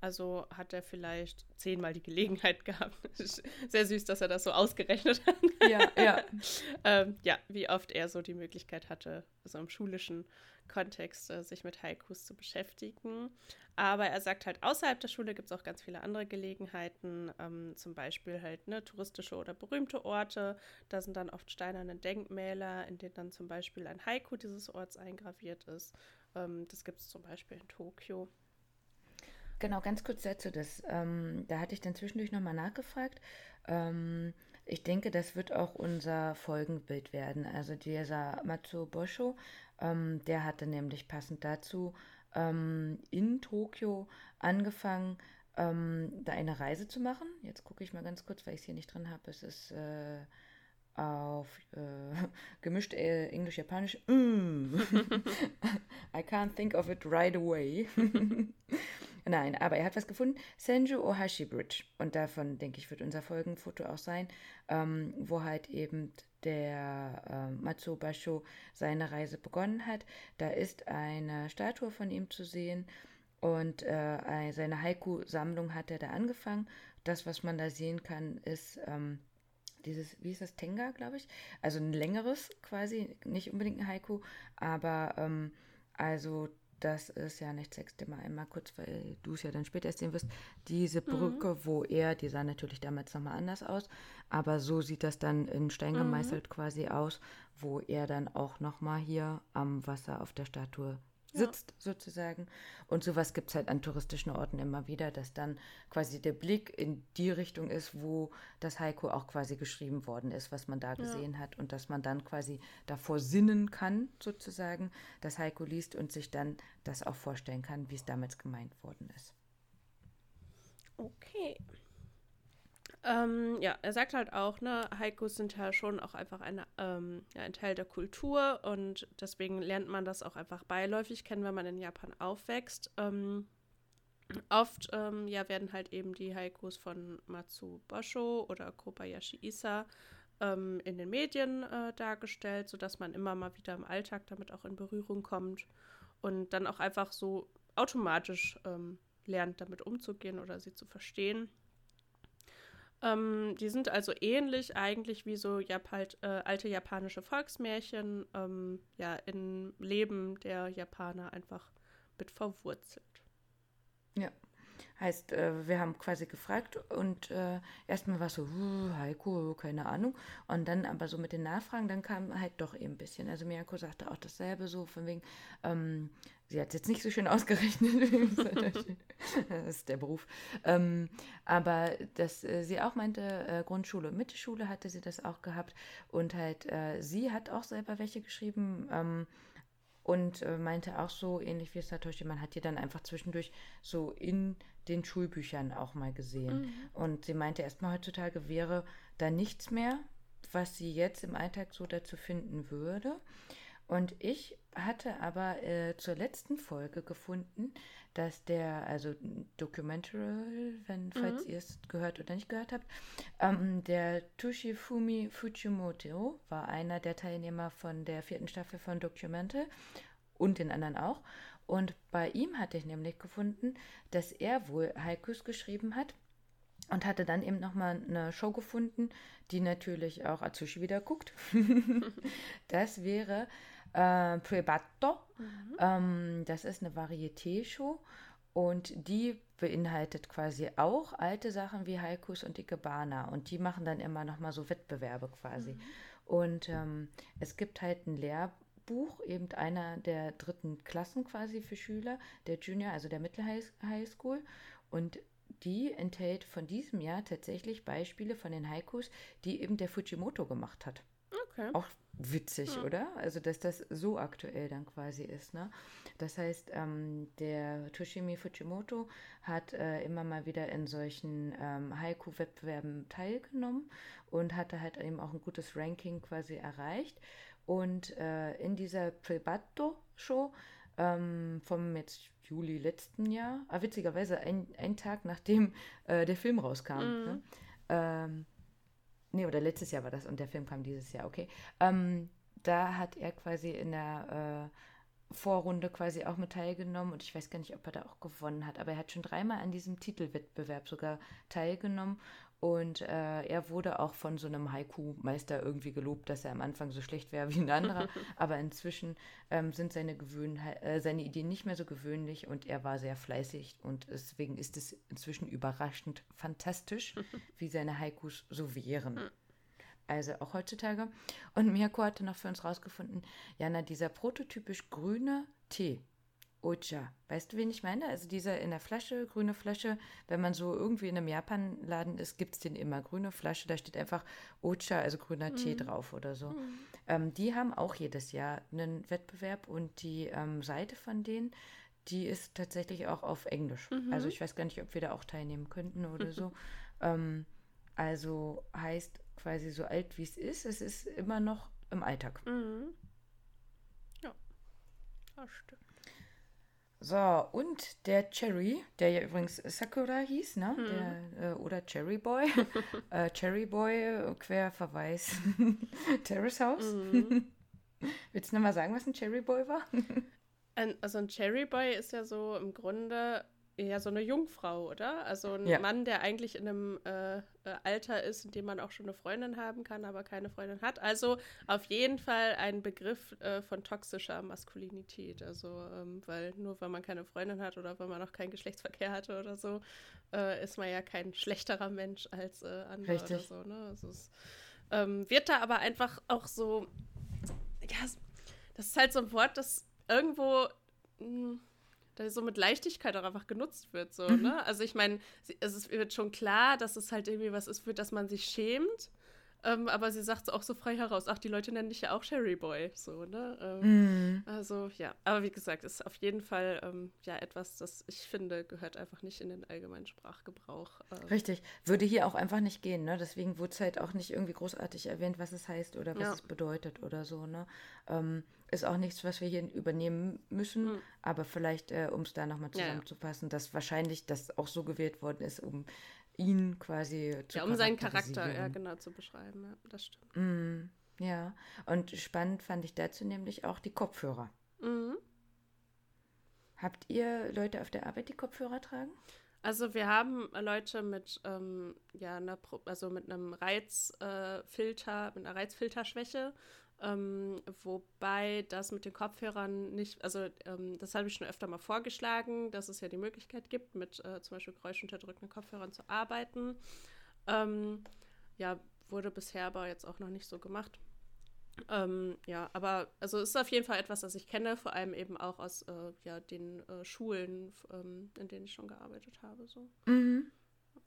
Also hat er vielleicht zehnmal die Gelegenheit gehabt. Sehr süß, dass er das so ausgerechnet hat. Ja, ja. ähm, ja, wie oft er so die Möglichkeit hatte, so im schulischen Kontext äh, sich mit Haikus zu beschäftigen. Aber er sagt halt, außerhalb der Schule gibt es auch ganz viele andere Gelegenheiten, ähm, zum Beispiel halt ne, touristische oder berühmte Orte. Da sind dann oft steinerne Denkmäler, in denen dann zum Beispiel ein Haiku dieses Orts eingraviert ist. Ähm, das gibt es zum Beispiel in Tokio. Genau, ganz kurz dazu. Das, ähm, da hatte ich dann zwischendurch nochmal nachgefragt. Ähm, ich denke, das wird auch unser Folgenbild werden. Also dieser Matsubosho, ähm, der hatte nämlich passend dazu ähm, in Tokio angefangen, ähm, da eine Reise zu machen. Jetzt gucke ich mal ganz kurz, weil ich es hier nicht drin habe. Es ist äh, auf äh, gemischt äh, Englisch-Japanisch. Mm. I can't think of it right away. Nein, aber er hat was gefunden. Senju Ohashi Bridge. Und davon, denke ich, wird unser Folgenfoto auch sein, ähm, wo halt eben der äh, Matsubasho seine Reise begonnen hat. Da ist eine Statue von ihm zu sehen und äh, seine Haiku-Sammlung hat er da angefangen. Das, was man da sehen kann, ist ähm, dieses, wie ist das, Tenga, glaube ich? Also ein längeres quasi, nicht unbedingt ein Haiku, aber ähm, also das ist ja nicht sechste Mal einmal kurz, weil du es ja dann später erst sehen wirst, diese mhm. Brücke, mhm. wo er, die sah natürlich damals nochmal anders aus, aber so sieht das dann in Stein mhm. gemeißelt mhm. quasi aus, wo er dann auch nochmal hier am Wasser auf der Statue sitzt, sozusagen. Und sowas gibt es halt an touristischen Orten immer wieder, dass dann quasi der Blick in die Richtung ist, wo das Haiku auch quasi geschrieben worden ist, was man da gesehen ja. hat. Und dass man dann quasi davor sinnen kann, sozusagen, das Haiku liest und sich dann das auch vorstellen kann, wie es damals gemeint worden ist. Okay. Ähm, ja, er sagt halt auch, ne, Haikus sind ja schon auch einfach eine, ähm, ja, ein Teil der Kultur und deswegen lernt man das auch einfach beiläufig kennen, wenn man in Japan aufwächst. Ähm, oft ähm, ja, werden halt eben die Haikus von Matsu Bosho oder Kobayashi Isa ähm, in den Medien äh, dargestellt, sodass man immer mal wieder im Alltag damit auch in Berührung kommt und dann auch einfach so automatisch ähm, lernt, damit umzugehen oder sie zu verstehen. Ähm, die sind also ähnlich eigentlich wie so Jap halt, äh, alte japanische Volksmärchen, ähm, ja, im Leben der Japaner einfach mit verwurzelt. Ja. Heißt, äh, wir haben quasi gefragt und äh, erstmal war es so, Heiko, keine Ahnung. Und dann aber so mit den Nachfragen, dann kam halt doch eben ein bisschen. Also Miyako sagte auch dasselbe so, von wegen, ähm, sie hat es jetzt nicht so schön ausgerechnet. das ist der Beruf. Ähm, aber dass äh, sie auch meinte, äh, Grundschule und Mittelschule hatte sie das auch gehabt. Und halt, äh, sie hat auch selber welche geschrieben. Ähm, und äh, meinte auch so, ähnlich wie Satoshi, man hat die dann einfach zwischendurch so in den Schulbüchern auch mal gesehen. Mhm. Und sie meinte erstmal heutzutage wäre da nichts mehr, was sie jetzt im Alltag so dazu finden würde. Und ich hatte aber äh, zur letzten Folge gefunden, dass der, also Documentary, wenn, falls mhm. ihr es gehört oder nicht gehört habt, ähm, der Tushifumi Fujimoto war einer der Teilnehmer von der vierten Staffel von Documental und den anderen auch. Und bei ihm hatte ich nämlich gefunden, dass er wohl Haikus geschrieben hat und hatte dann eben nochmal eine Show gefunden, die natürlich auch Atsushi wieder guckt. das wäre äh, Prebatto. Mhm. Ähm, das ist eine Varieté-Show und die beinhaltet quasi auch alte Sachen wie Haikus und Ikebana und die machen dann immer nochmal so Wettbewerbe quasi. Mhm. Und ähm, es gibt halt ein Lehrbuch, eben einer der dritten Klassen quasi für Schüler, der Junior, also der Mittelhighschool. Und die enthält von diesem Jahr tatsächlich Beispiele von den Haikus, die eben der Fujimoto gemacht hat. Okay. Auch witzig, ja. oder? Also, dass das so aktuell dann quasi ist. Ne? Das heißt, ähm, der Toshimi Fujimoto hat äh, immer mal wieder in solchen ähm, Haiku-Wettbewerben teilgenommen und hatte halt eben auch ein gutes Ranking quasi erreicht. Und äh, in dieser Prebatto-Show ähm, vom jetzt Juli letzten Jahr, ah, witzigerweise ein, ein Tag nachdem äh, der Film rauskam. Mhm. Ne? Ähm, nee, oder letztes Jahr war das und der Film kam dieses Jahr, okay. Ähm, da hat er quasi in der äh, Vorrunde quasi auch mit teilgenommen und ich weiß gar nicht, ob er da auch gewonnen hat, aber er hat schon dreimal an diesem Titelwettbewerb sogar teilgenommen und äh, er wurde auch von so einem Haiku-Meister irgendwie gelobt, dass er am Anfang so schlecht wäre wie ein anderer. Aber inzwischen ähm, sind seine, äh, seine Ideen nicht mehr so gewöhnlich und er war sehr fleißig. Und deswegen ist es inzwischen überraschend fantastisch, wie seine Haikus so wären. Also auch heutzutage. Und Mirko hatte noch für uns rausgefunden, Jana, dieser prototypisch grüne Tee, Ocha. Weißt du, wen ich meine? Also dieser in der Flasche, grüne Flasche. Wenn man so irgendwie in einem Japan-Laden ist, gibt es den immer. Grüne Flasche, da steht einfach Ocha, also grüner mhm. Tee drauf oder so. Mhm. Ähm, die haben auch jedes Jahr einen Wettbewerb und die ähm, Seite von denen, die ist tatsächlich auch auf Englisch. Mhm. Also ich weiß gar nicht, ob wir da auch teilnehmen könnten oder so. ähm, also heißt quasi so alt wie es ist, es ist immer noch im Alltag. Mhm. Ja, das stimmt. So, und der Cherry, der ja übrigens Sakura hieß, ne? Hm. Der, äh, oder Cherry Boy. äh, Cherry Boy, Querverweis. Terrace House. Mhm. Willst du nochmal sagen, was ein Cherry Boy war? ein, also ein Cherry Boy ist ja so im Grunde ja so eine Jungfrau, oder? Also ein ja. Mann, der eigentlich in einem äh, äh, Alter ist, in dem man auch schon eine Freundin haben kann, aber keine Freundin hat. Also auf jeden Fall ein Begriff äh, von toxischer Maskulinität. Also, ähm, weil nur weil man keine Freundin hat oder weil man noch keinen Geschlechtsverkehr hatte oder so, äh, ist man ja kein schlechterer Mensch als äh, andere Richtig. oder so. Ne? Also es ähm, wird da aber einfach auch so, ja, das ist halt so ein Wort, das irgendwo. Mh, hm, da so mit Leichtigkeit auch einfach genutzt wird. So, mhm. ne? Also ich meine, es wird schon klar, dass es halt irgendwie was ist, für das man sich schämt. Ähm, aber sie sagt es auch so frei heraus, ach, die Leute nennen dich ja auch Sherry Boy, so, ne? Ähm, mm. Also, ja, aber wie gesagt, ist auf jeden Fall ähm, ja etwas, das ich finde, gehört einfach nicht in den allgemeinen Sprachgebrauch. Ähm. Richtig, würde hier auch einfach nicht gehen, ne? Deswegen wurde es halt auch nicht irgendwie großartig erwähnt, was es heißt oder was ja. es bedeutet oder so, ne? Ähm, ist auch nichts, was wir hier übernehmen müssen, mm. aber vielleicht, äh, um es da nochmal zusammenzupassen, ja, ja. dass wahrscheinlich das auch so gewählt worden ist, um ihn quasi zu Ja, um seinen Charakter ja, genau zu beschreiben, ja, das stimmt. Mm, ja, und spannend fand ich dazu nämlich auch die Kopfhörer. Mhm. Habt ihr Leute auf der Arbeit, die Kopfhörer tragen? Also wir haben Leute mit, ähm, ja, einer, also mit einem Reizfilter, äh, mit einer Reizfilterschwäche ähm, wobei das mit den Kopfhörern nicht, also ähm, das habe ich schon öfter mal vorgeschlagen, dass es ja die Möglichkeit gibt, mit äh, zum Beispiel geräuschunterdrückenden Kopfhörern zu arbeiten. Ähm, ja, wurde bisher aber jetzt auch noch nicht so gemacht. Ähm, ja, aber also es ist auf jeden Fall etwas, das ich kenne, vor allem eben auch aus äh, ja, den äh, Schulen, ähm, in denen ich schon gearbeitet habe. So. Mhm.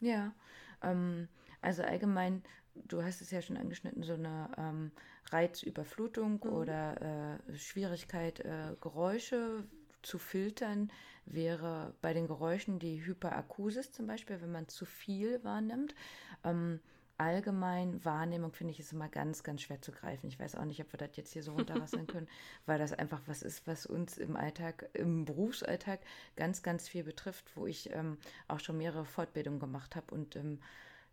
Ja, ähm, also allgemein, du hast es ja schon angeschnitten, so eine ähm, Reizüberflutung mhm. oder äh, Schwierigkeit, äh, Geräusche zu filtern, wäre bei den Geräuschen die Hyperakusis zum Beispiel, wenn man zu viel wahrnimmt. Ähm, allgemein Wahrnehmung finde ich ist immer ganz, ganz schwer zu greifen. Ich weiß auch nicht, ob wir das jetzt hier so runterrasseln können, weil das einfach was ist, was uns im Alltag, im Berufsalltag ganz, ganz viel betrifft, wo ich ähm, auch schon mehrere Fortbildungen gemacht habe und ähm,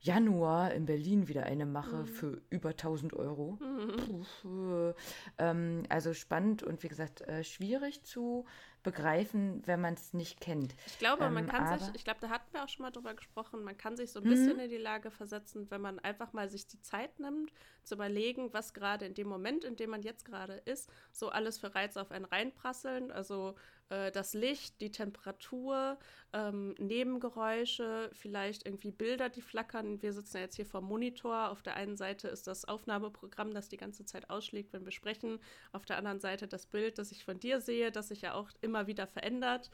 Januar in Berlin wieder eine mache mhm. für über 1000 Euro. Mhm. Puh, ähm, also spannend und wie gesagt, äh, schwierig zu begreifen, wenn man es nicht kennt. Ich glaube, ähm, man kann sich, ich glaube, da hatten wir auch schon mal drüber gesprochen, man kann sich so ein bisschen mhm. in die Lage versetzen, wenn man einfach mal sich die Zeit nimmt, zu überlegen, was gerade in dem Moment, in dem man jetzt gerade ist, so alles für Reize auf einen reinprasseln. Also äh, das Licht, die Temperatur, ähm, Nebengeräusche, vielleicht irgendwie Bilder, die flackern. Wir sitzen ja jetzt hier vor Monitor. Auf der einen Seite ist das Aufnahmeprogramm, das die ganze Zeit ausschlägt, wenn wir sprechen. Auf der anderen Seite das Bild, das ich von dir sehe, das sich ja auch immer wieder verändert.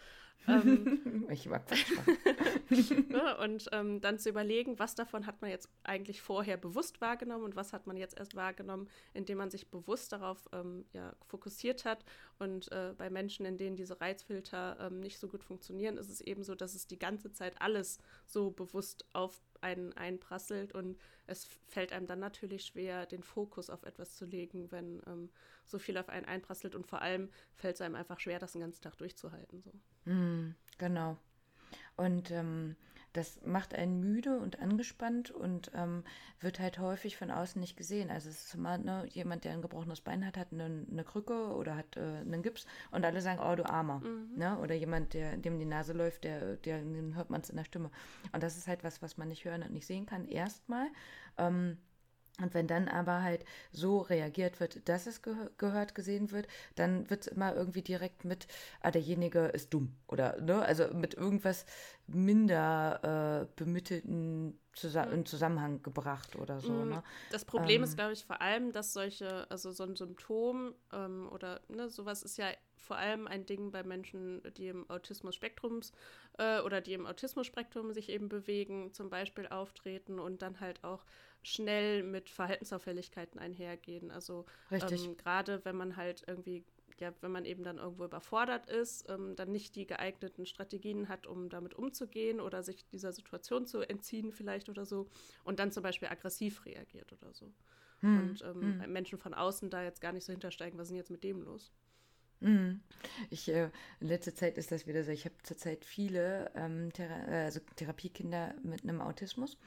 Ähm, ich mag ne, Und ähm, dann zu überlegen, was davon hat man jetzt eigentlich vorher bewusst wahrgenommen und was hat man jetzt erst wahrgenommen, indem man sich bewusst darauf ähm, ja, fokussiert hat. Und äh, bei Menschen, in denen diese Reizfilter ähm, nicht so gut funktionieren, ist es eben so, dass es die ganze Zeit alles so bewusst auf einen einprasselt und es fällt einem dann natürlich schwer, den Fokus auf etwas zu legen, wenn ähm, so viel auf einen einprasselt und vor allem fällt es einem einfach schwer, das den ganzen Tag durchzuhalten. So. Mm, genau. Und ähm, das macht einen müde und angespannt und ähm, wird halt häufig von außen nicht gesehen. Also es ist immer ne, jemand, der ein gebrochenes Bein hat, hat eine, eine Krücke oder hat äh, einen Gips und alle sagen, oh du Armer. Mhm. Ne? Oder jemand, der dem die Nase läuft, der, der hört man es in der Stimme. Und das ist halt was, was man nicht hören und nicht sehen kann. Erstmal. Ähm, und wenn dann aber halt so reagiert wird, dass es ge gehört, gesehen wird, dann wird es immer irgendwie direkt mit, ah, derjenige ist dumm. Oder, ne, also mit irgendwas minder äh, bemittelten Zusa in Zusammenhang gebracht oder so. Mhm. Ne? Das Problem ähm, ist, glaube ich, vor allem, dass solche, also so ein Symptom ähm, oder ne, sowas ist ja vor allem ein Ding bei Menschen, die im Autismus-Spektrums äh, oder die im Autismus-Spektrum sich eben bewegen, zum Beispiel auftreten und dann halt auch schnell mit Verhaltensauffälligkeiten einhergehen. Also ähm, gerade wenn man halt irgendwie, ja, wenn man eben dann irgendwo überfordert ist, ähm, dann nicht die geeigneten Strategien hat, um damit umzugehen oder sich dieser Situation zu entziehen vielleicht oder so und dann zum Beispiel aggressiv reagiert oder so. Hm. Und ähm, hm. Menschen von außen da jetzt gar nicht so hintersteigen, was ist denn jetzt mit dem los? Mhm. Ich, äh, in letzter Zeit ist das wieder so. Ich habe zurzeit viele ähm, Thera also Therapiekinder mit einem Autismus.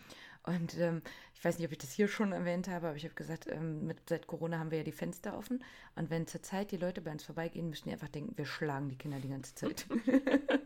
Und ähm, ich weiß nicht, ob ich das hier schon erwähnt habe, aber ich habe gesagt, ähm, mit, seit Corona haben wir ja die Fenster offen. Und wenn zurzeit die Leute bei uns vorbeigehen, müssen die einfach denken, wir schlagen die Kinder die ganze Zeit.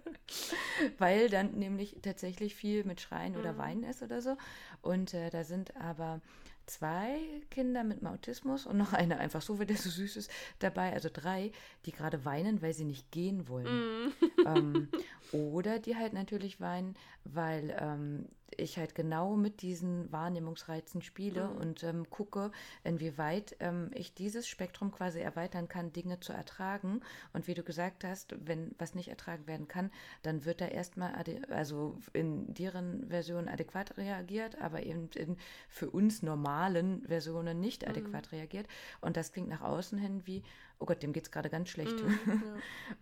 Weil dann nämlich tatsächlich viel mit Schreien oder mhm. Weinen ist oder so. Und äh, da sind aber zwei Kinder mit dem Autismus und noch eine einfach so, weil der so süß ist, dabei, also drei, die gerade weinen, weil sie nicht gehen wollen. Mm. Ähm, oder die halt natürlich weinen, weil ähm, ich halt genau mit diesen Wahrnehmungsreizen spiele mhm. und ähm, gucke, inwieweit ähm, ich dieses Spektrum quasi erweitern kann, Dinge zu ertragen. Und wie du gesagt hast, wenn was nicht ertragen werden kann, dann wird da erstmal, also in deren Version adäquat reagiert, aber eben in für uns normalen Versionen nicht mhm. adäquat reagiert. Und das klingt nach außen hin wie, oh Gott, dem geht es gerade ganz schlecht. Mhm,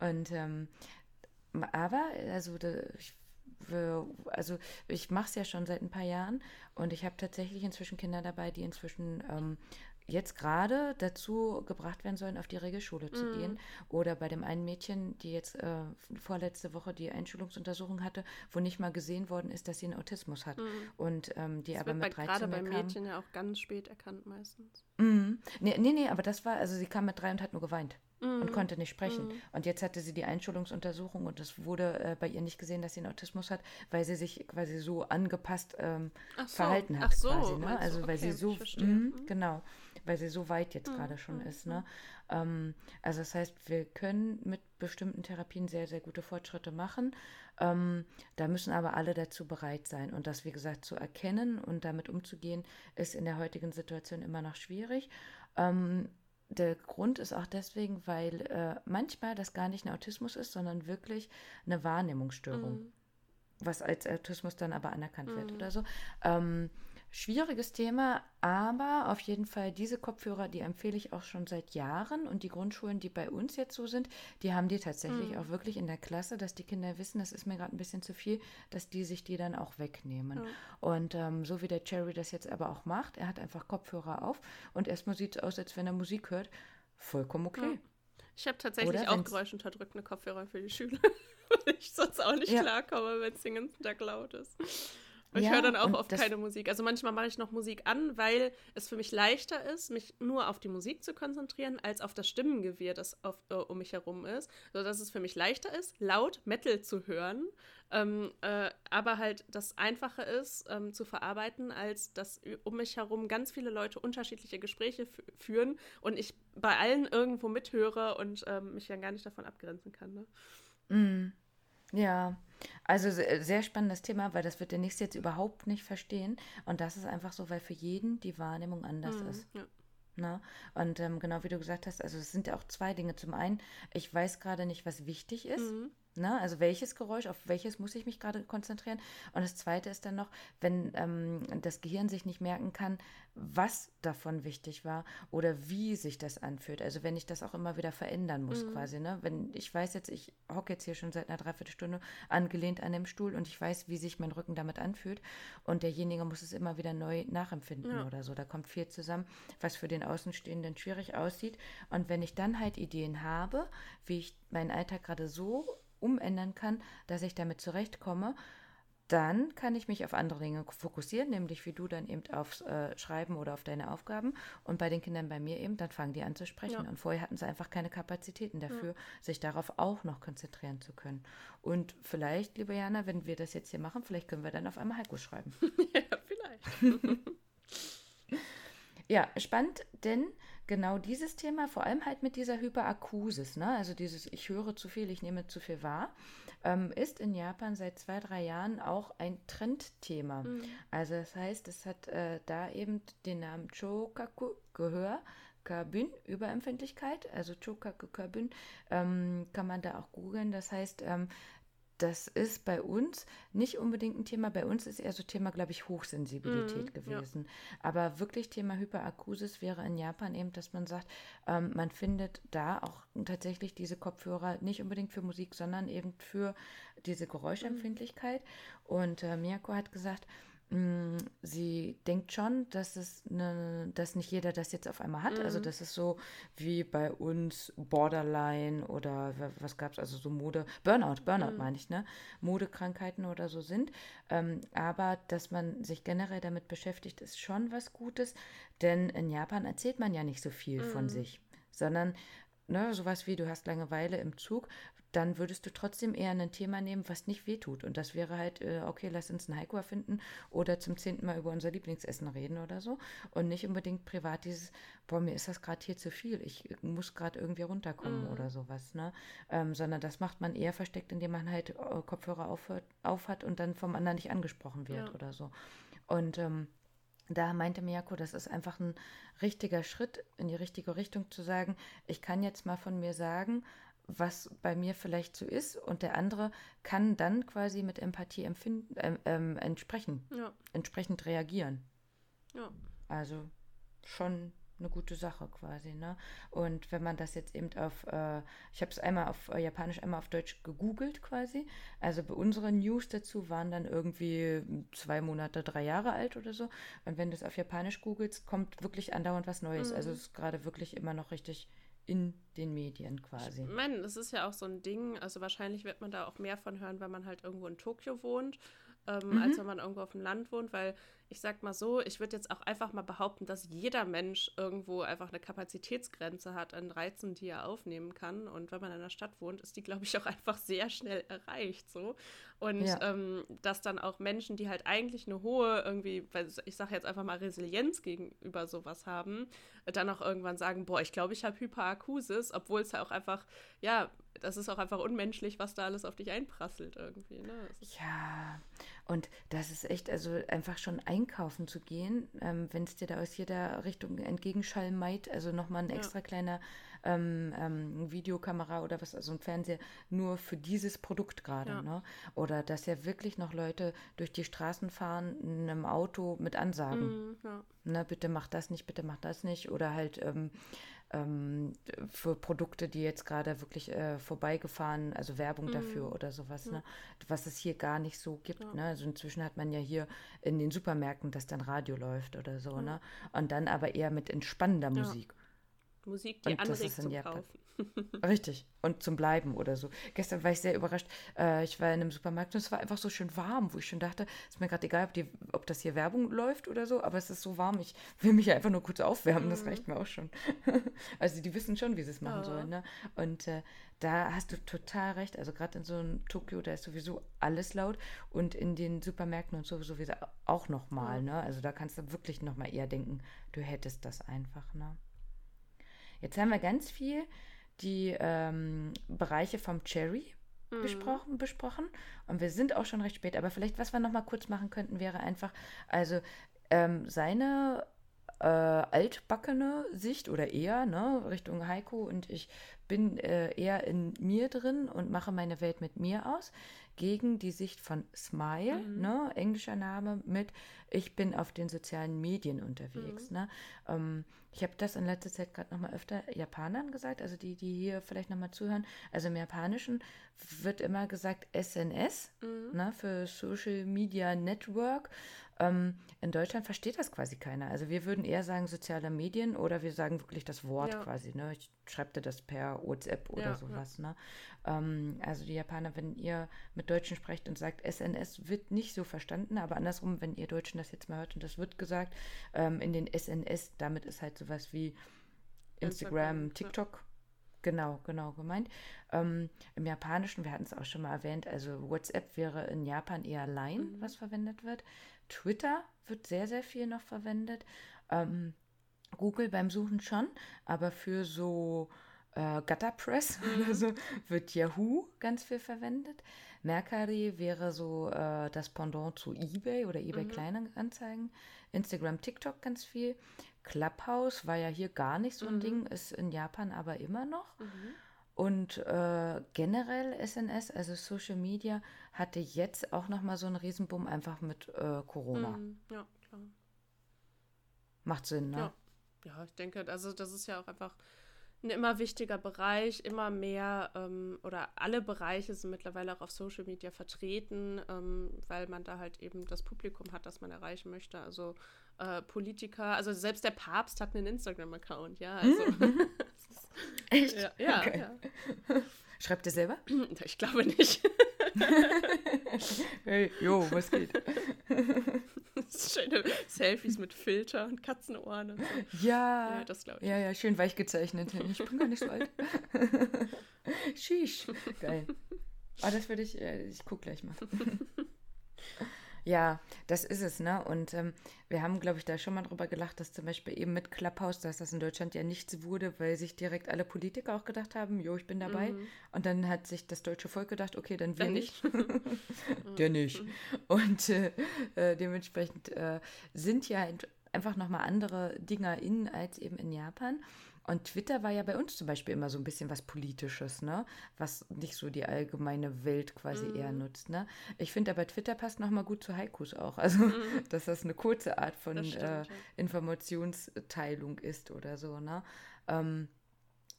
ja. und ähm, aber, also ich also ich mache es ja schon seit ein paar Jahren und ich habe tatsächlich inzwischen Kinder dabei, die inzwischen ähm, jetzt gerade dazu gebracht werden sollen, auf die Regelschule zu mm. gehen. Oder bei dem einen Mädchen, die jetzt äh, vorletzte Woche die Einschulungsuntersuchung hatte, wo nicht mal gesehen worden ist, dass sie einen Autismus hat. Mm. Und ähm, die das aber mit bei, 13 Gerade bei Mädchen ja auch ganz spät erkannt meistens. Mm. Nee, nee, nee, aber das war, also sie kam mit drei und hat nur geweint mhm. und konnte nicht sprechen. Mhm. Und jetzt hatte sie die Einschulungsuntersuchung und es wurde äh, bei ihr nicht gesehen, dass sie einen Autismus hat, weil sie sich quasi so angepasst ähm, so. verhalten hat. Ach so, quasi, ne? Also okay, weil sie so, mh, mhm. genau, weil sie so weit jetzt mhm. gerade schon mhm. ist. Ne? Ähm, also das heißt, wir können mit bestimmten Therapien sehr, sehr gute Fortschritte machen. Ähm, da müssen aber alle dazu bereit sein. Und das, wie gesagt, zu erkennen und damit umzugehen, ist in der heutigen Situation immer noch schwierig. Ähm, der Grund ist auch deswegen, weil äh, manchmal das gar nicht ein Autismus ist, sondern wirklich eine Wahrnehmungsstörung, mhm. was als Autismus dann aber anerkannt mhm. wird oder so. Ähm, Schwieriges Thema, aber auf jeden Fall diese Kopfhörer, die empfehle ich auch schon seit Jahren und die Grundschulen, die bei uns jetzt so sind, die haben die tatsächlich mhm. auch wirklich in der Klasse, dass die Kinder wissen, das ist mir gerade ein bisschen zu viel, dass die sich die dann auch wegnehmen. Mhm. Und ähm, so wie der Cherry das jetzt aber auch macht, er hat einfach Kopfhörer auf und erstmal sieht es aus, als wenn er Musik hört, vollkommen okay. Mhm. Ich habe tatsächlich Oder auch geräuschunterdrückende Kopfhörer für die Schüler, weil ich sonst auch nicht ja. klarkomme, wenn es den ganzen Tag laut ist. Und ja, ich höre dann auch oft keine Musik. Also manchmal mache ich noch Musik an, weil es für mich leichter ist, mich nur auf die Musik zu konzentrieren, als auf das Stimmengewirr, das auf, äh, um mich herum ist. Sodass es für mich leichter ist, laut Metal zu hören, ähm, äh, aber halt das Einfache ist ähm, zu verarbeiten, als dass um mich herum ganz viele Leute unterschiedliche Gespräche führen und ich bei allen irgendwo mithöre und ähm, mich dann gar nicht davon abgrenzen kann. Ne? Mm. Ja, also sehr spannendes Thema, weil das wird der Nächste jetzt überhaupt nicht verstehen. Und das ist einfach so, weil für jeden die Wahrnehmung anders mhm, ist. Ja. Na? Ne? Und ähm, genau wie du gesagt hast, also es sind ja auch zwei Dinge. Zum einen, ich weiß gerade nicht, was wichtig ist. Mhm. Ne? Also welches Geräusch, auf welches muss ich mich gerade konzentrieren? Und das Zweite ist dann noch, wenn ähm, das Gehirn sich nicht merken kann, was davon wichtig war oder wie sich das anfühlt. Also wenn ich das auch immer wieder verändern muss mhm. quasi. Ne? Wenn ich weiß jetzt, ich hocke jetzt hier schon seit einer Dreiviertelstunde angelehnt an dem Stuhl und ich weiß, wie sich mein Rücken damit anfühlt und derjenige muss es immer wieder neu nachempfinden ja. oder so. Da kommt viel zusammen, was für den Außenstehenden schwierig aussieht. Und wenn ich dann halt Ideen habe, wie ich meinen Alltag gerade so umändern kann, dass ich damit zurechtkomme, dann kann ich mich auf andere Dinge fokussieren, nämlich wie du dann eben aufs äh, Schreiben oder auf deine Aufgaben. Und bei den Kindern bei mir eben, dann fangen die an zu sprechen. Ja. Und vorher hatten sie einfach keine Kapazitäten dafür, ja. sich darauf auch noch konzentrieren zu können. Und vielleicht, liebe Jana, wenn wir das jetzt hier machen, vielleicht können wir dann auf einmal Haiku schreiben. ja, vielleicht. ja, spannend, denn genau dieses Thema, vor allem halt mit dieser Hyperakusis, ne? also dieses Ich höre zu viel, ich nehme zu viel wahr, ähm, ist in Japan seit zwei, drei Jahren auch ein Trendthema. Mhm. Also das heißt, es hat äh, da eben den Namen Chokaku, Gehör, Kabün, Überempfindlichkeit, also Chokaku Kabün, ähm, kann man da auch googeln. Das heißt, ähm, das ist bei uns nicht unbedingt ein Thema. Bei uns ist eher so Thema, glaube ich, Hochsensibilität mm, gewesen. Ja. Aber wirklich Thema Hyperakusis wäre in Japan eben, dass man sagt, ähm, man findet da auch tatsächlich diese Kopfhörer nicht unbedingt für Musik, sondern eben für diese Geräuschempfindlichkeit. Mm. Und äh, Miyako hat gesagt, sie denkt schon, dass es ne, dass nicht jeder das jetzt auf einmal hat. Also mhm. Also das ist so wie bei uns Borderline oder was gab es, also so Mode, Burnout, Burnout mhm. meine ich, ne? Modekrankheiten oder so sind. Ähm, aber dass man sich generell damit beschäftigt, ist schon was Gutes, denn in Japan erzählt man ja nicht so viel mhm. von sich, sondern ne, sowas wie du hast Langeweile im Zug, dann würdest du trotzdem eher ein Thema nehmen, was nicht wehtut. Und das wäre halt, äh, okay, lass uns einen Haiku finden oder zum zehnten Mal über unser Lieblingsessen reden oder so. Und nicht unbedingt privat dieses, boah, mir ist das gerade hier zu viel, ich muss gerade irgendwie runterkommen mm. oder sowas. Ne? Ähm, sondern das macht man eher versteckt, indem man halt äh, Kopfhörer aufhört, aufhat und dann vom anderen nicht angesprochen wird ja. oder so. Und ähm, da meinte Miyako, das ist einfach ein richtiger Schritt in die richtige Richtung zu sagen, ich kann jetzt mal von mir sagen, was bei mir vielleicht so ist und der andere kann dann quasi mit Empathie empfinden, äh, äh, entsprechen, ja. entsprechend reagieren. Ja. Also schon eine gute Sache quasi, ne? Und wenn man das jetzt eben auf, äh, ich habe es einmal auf äh, Japanisch, einmal auf Deutsch gegoogelt quasi. Also bei unseren News dazu waren dann irgendwie zwei Monate, drei Jahre alt oder so. Und wenn du es auf Japanisch googelst, kommt wirklich andauernd was Neues. Mhm. Also es ist gerade wirklich immer noch richtig in den Medien quasi. Ich meine, das ist ja auch so ein Ding, also wahrscheinlich wird man da auch mehr von hören, wenn man halt irgendwo in Tokio wohnt, ähm, mhm. als wenn man irgendwo auf dem Land wohnt, weil ich sag mal so, ich würde jetzt auch einfach mal behaupten, dass jeder Mensch irgendwo einfach eine Kapazitätsgrenze hat an Reizen, die er aufnehmen kann. Und wenn man in einer Stadt wohnt, ist die, glaube ich, auch einfach sehr schnell erreicht. So. Und ja. ähm, dass dann auch Menschen, die halt eigentlich eine hohe, irgendwie, ich sage jetzt einfach mal Resilienz gegenüber sowas haben, dann auch irgendwann sagen, boah, ich glaube, ich habe Hyperakusis, obwohl es ja auch einfach, ja, das ist auch einfach unmenschlich, was da alles auf dich einprasselt irgendwie. Ne? Ja, und das ist echt, also einfach schon einkaufen zu gehen, ähm, wenn es dir da aus jeder Richtung Entgegenschall meid, also nochmal ein extra ja. kleiner ähm, ähm, Videokamera oder was, also ein Fernseher nur für dieses Produkt gerade. Ja. Ne? Oder dass ja wirklich noch Leute durch die Straßen fahren in einem Auto mit Ansagen. Mm, ja. ne, bitte mach das nicht, bitte mach das nicht. Oder halt ähm, ähm, für Produkte, die jetzt gerade wirklich äh, vorbeigefahren, also Werbung mm. dafür oder sowas, ja. ne? was es hier gar nicht so gibt. Ja. Ne? Also inzwischen hat man ja hier in den Supermärkten, dass dann Radio läuft oder so, ja. ne? Und dann aber eher mit entspannender Musik. Musik, die Und anregt zum Japan. Kaufen. Richtig. Und zum Bleiben oder so. Gestern war ich sehr überrascht. Äh, ich war in einem Supermarkt und es war einfach so schön warm, wo ich schon dachte, ist mir gerade egal, ob, die, ob das hier Werbung läuft oder so, aber es ist so warm. Ich will mich einfach nur kurz aufwärmen, das reicht mir auch schon. also die wissen schon, wie sie es machen Ja. sollen. Ne? Und äh, da hast du total recht. Also gerade in so einem Tokio, da ist sowieso alles laut und in den Supermärkten und so sowieso auch nochmal. Ne? Also da kannst du wirklich nochmal eher denken, du hättest das einfach. Ne? Jetzt haben wir ganz viel die ähm, Bereiche vom Cherry Mhm. besprochen, besprochen. Und wir sind auch schon recht spät. Aber vielleicht, was wir noch mal kurz machen könnten, wäre einfach, also ähm, seine äh, altbackene Sicht oder eher, ne, Richtung Heiko und ich bin äh, eher in mir drin und mache meine Welt mit mir aus, gegen die Sicht von Smile, ne, englischer Name, mit ich bin auf den sozialen Medien unterwegs. Ne? Ähm, ich habe das in letzter Zeit gerade noch mal öfter Japanern gesagt, also die, die hier vielleicht noch mal zuhören. Also im Japanischen wird immer gesagt SNS, ne, für Social Media Network. Ähm, in Deutschland versteht das quasi keiner. Also wir würden eher sagen soziale Medien oder wir sagen wirklich das Wort Ja. quasi. Ne? Ich schreibe dir das per WhatsApp oder Ja, ja. sowas. Ne? Ähm, also die Japaner, wenn ihr mit Deutschen sprecht und sagt SNS, wird nicht so verstanden, aber andersrum, wenn ihr Deutschen das jetzt mal hört und das wird gesagt, ähm, in den SNS, damit ist halt sowas wie Instagram, Instagram, ja. TikTok. Genau, genau gemeint. Ähm, Im Japanischen, wir hatten es auch schon mal erwähnt, also WhatsApp wäre in Japan eher Line, Mhm. was verwendet wird. Twitter wird sehr, sehr viel noch verwendet. Ähm, Google beim Suchen schon, aber für so äh, Gutterpress oder so wird Yahoo ganz viel verwendet. Mercari wäre so äh, das Pendant zu eBay oder eBay Kleinanzeigen. Instagram, TikTok ganz viel. Clubhouse war ja hier gar nicht so ein Ding, ist in Japan aber immer noch. Und äh, generell SNS, also Social Media, hatte jetzt auch noch mal so einen Riesenboom einfach mit äh, Corona. Mhm. Ja, klar. Macht Sinn, ne? Ja. ja, ich denke, also das ist ja auch einfach ein immer wichtiger Bereich, immer mehr ähm, oder alle Bereiche sind mittlerweile auch auf Social Media vertreten, ähm, weil man da halt eben das Publikum hat, das man erreichen möchte. Also äh, Politiker, also selbst der Papst hat einen Instagram-Account, ja. Also, Echt? ja, ja, Okay. ja. Schreibt ihr selber? Ich glaube nicht. Hey, jo, was geht? Schöne Selfies mit Filter und Katzenohren und so. Ja, Ja, das glaube ich. ja, ja, schön weich gezeichnet. Ich bin gar nicht so alt. Sheesh. Geil. Ah, das würde ich, äh, ich guck gleich mal. Ja, das ist es, ne? Und ähm, wir haben, glaube ich, da schon mal drüber gelacht, dass zum Beispiel eben mit Clubhouse, dass das in Deutschland ja nichts wurde, weil sich direkt alle Politiker auch gedacht haben, jo, ich bin dabei. Und dann hat sich das deutsche Volk gedacht, okay, dann wir Dann nicht. Der nicht. Und äh, äh, dementsprechend äh, sind ja einfach nochmal andere Dinger in als eben in Japan. Und Twitter war ja bei uns zum Beispiel immer so ein bisschen was Politisches, ne? Was nicht so die allgemeine Welt quasi eher nutzt, ne? Ich finde aber Twitter passt nochmal gut zu Haikus auch. Also, dass das eine kurze Art von stimmt, äh, ja. Informationsteilung ist oder so, ne? Ähm,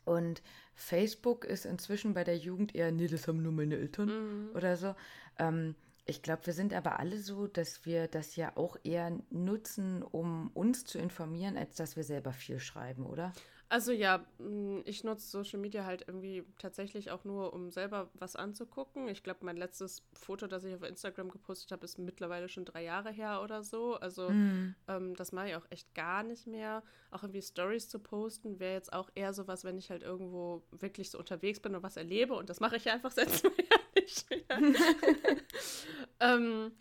und Facebook ist inzwischen bei der Jugend eher, nee, das haben nur meine Eltern oder so. Ähm, ich glaube, wir sind aber alle so, dass wir das ja auch eher nutzen, um uns zu informieren, als dass wir selber viel schreiben, oder? Also ja, mh, ich nutze Social Media halt irgendwie tatsächlich auch nur, um selber was anzugucken. Ich glaube, mein letztes Foto, das ich auf Instagram gepostet habe, ist mittlerweile schon drei Jahre her oder so. Also ähm, das mache ich auch echt gar nicht mehr. Auch irgendwie Stories zu posten wäre jetzt auch eher sowas, wenn ich halt irgendwo wirklich so unterwegs bin und was erlebe. Und das mache ich ja einfach selbst nicht mehr. ähm,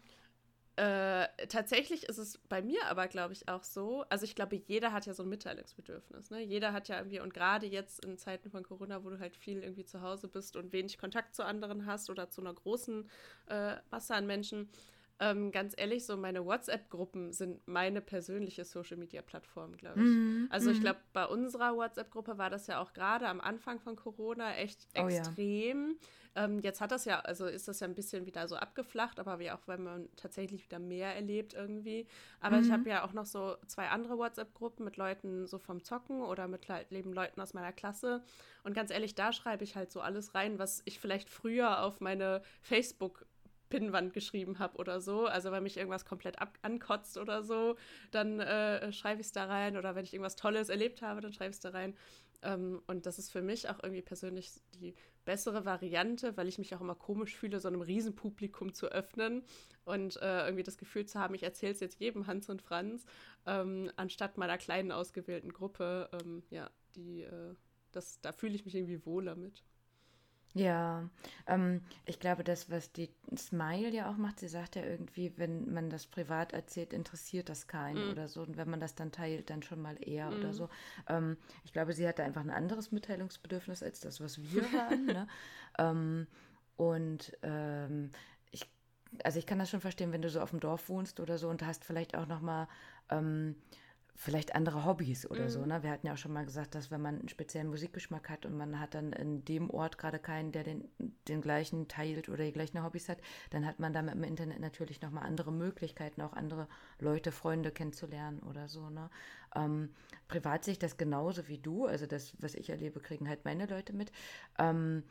äh, tatsächlich ist es bei mir aber, glaube ich, auch so. Also ich glaube, jeder hat ja so ein Mitteilungsbedürfnis. Ne? Jeder hat ja irgendwie, und gerade jetzt in Zeiten von Corona, wo du halt viel irgendwie zu Hause bist und wenig Kontakt zu anderen hast oder zu einer großen äh, Masse an Menschen, ähm, ganz ehrlich, so meine WhatsApp-Gruppen sind meine persönliche Social-Media-Plattform, glaube ich. Also ich glaube, bei unserer WhatsApp-Gruppe war das ja auch gerade am Anfang von Corona echt Oh ja. extrem. Ähm, jetzt hat das ja, also ist das ja ein bisschen wieder so abgeflacht, aber wie auch, weil man tatsächlich wieder mehr erlebt irgendwie. Aber ich habe ja auch noch so zwei andere WhatsApp-Gruppen mit Leuten so vom Zocken oder mit le eben Leuten aus meiner Klasse. Und ganz ehrlich, da schreibe ich halt so alles rein, was ich vielleicht früher auf meine Facebook Pinnwand geschrieben habe oder so. Also wenn mich irgendwas komplett ab ankotzt oder so, dann äh, schreibe ich es da rein. Oder wenn ich irgendwas Tolles erlebt habe, dann schreibe ich es da rein. Ähm, und das ist für mich auch irgendwie persönlich die bessere Variante, weil ich mich auch immer komisch fühle, so einem Riesenpublikum zu öffnen und äh, irgendwie das Gefühl zu haben, ich erzähle es jetzt jedem Hans und Franz, ähm, anstatt meiner kleinen ausgewählten Gruppe. Ähm, ja, die, äh, das, da fühle ich mich irgendwie wohler mit. Ja, ähm, ich glaube, das, was die Smile ja auch macht, sie sagt ja irgendwie, wenn man das privat erzählt, interessiert das keinen mm. oder so. Und wenn man das dann teilt, dann schon mal eher mm. oder mhm. so. Ähm, ich glaube, sie hatte einfach ein anderes Mitteilungsbedürfnis als das, was wir haben. ne? ähm, und ähm, ich, also ich kann das schon verstehen, wenn du so auf dem Dorf wohnst oder so und hast vielleicht auch noch mal ähm, vielleicht andere Hobbys oder mhm. so. Ne? Wir hatten ja auch schon mal gesagt, dass wenn man einen speziellen Musikgeschmack hat und man hat dann in dem Ort gerade keinen, der den, den gleichen teilt oder die gleichen Hobbys hat, dann hat man damit im Internet natürlich nochmal andere Möglichkeiten, auch andere Leute, Freunde kennenzulernen oder so. Ne? Ähm, privat sehe ich das genauso wie du. Also das, was ich erlebe, kriegen halt meine Leute mit. Ähm,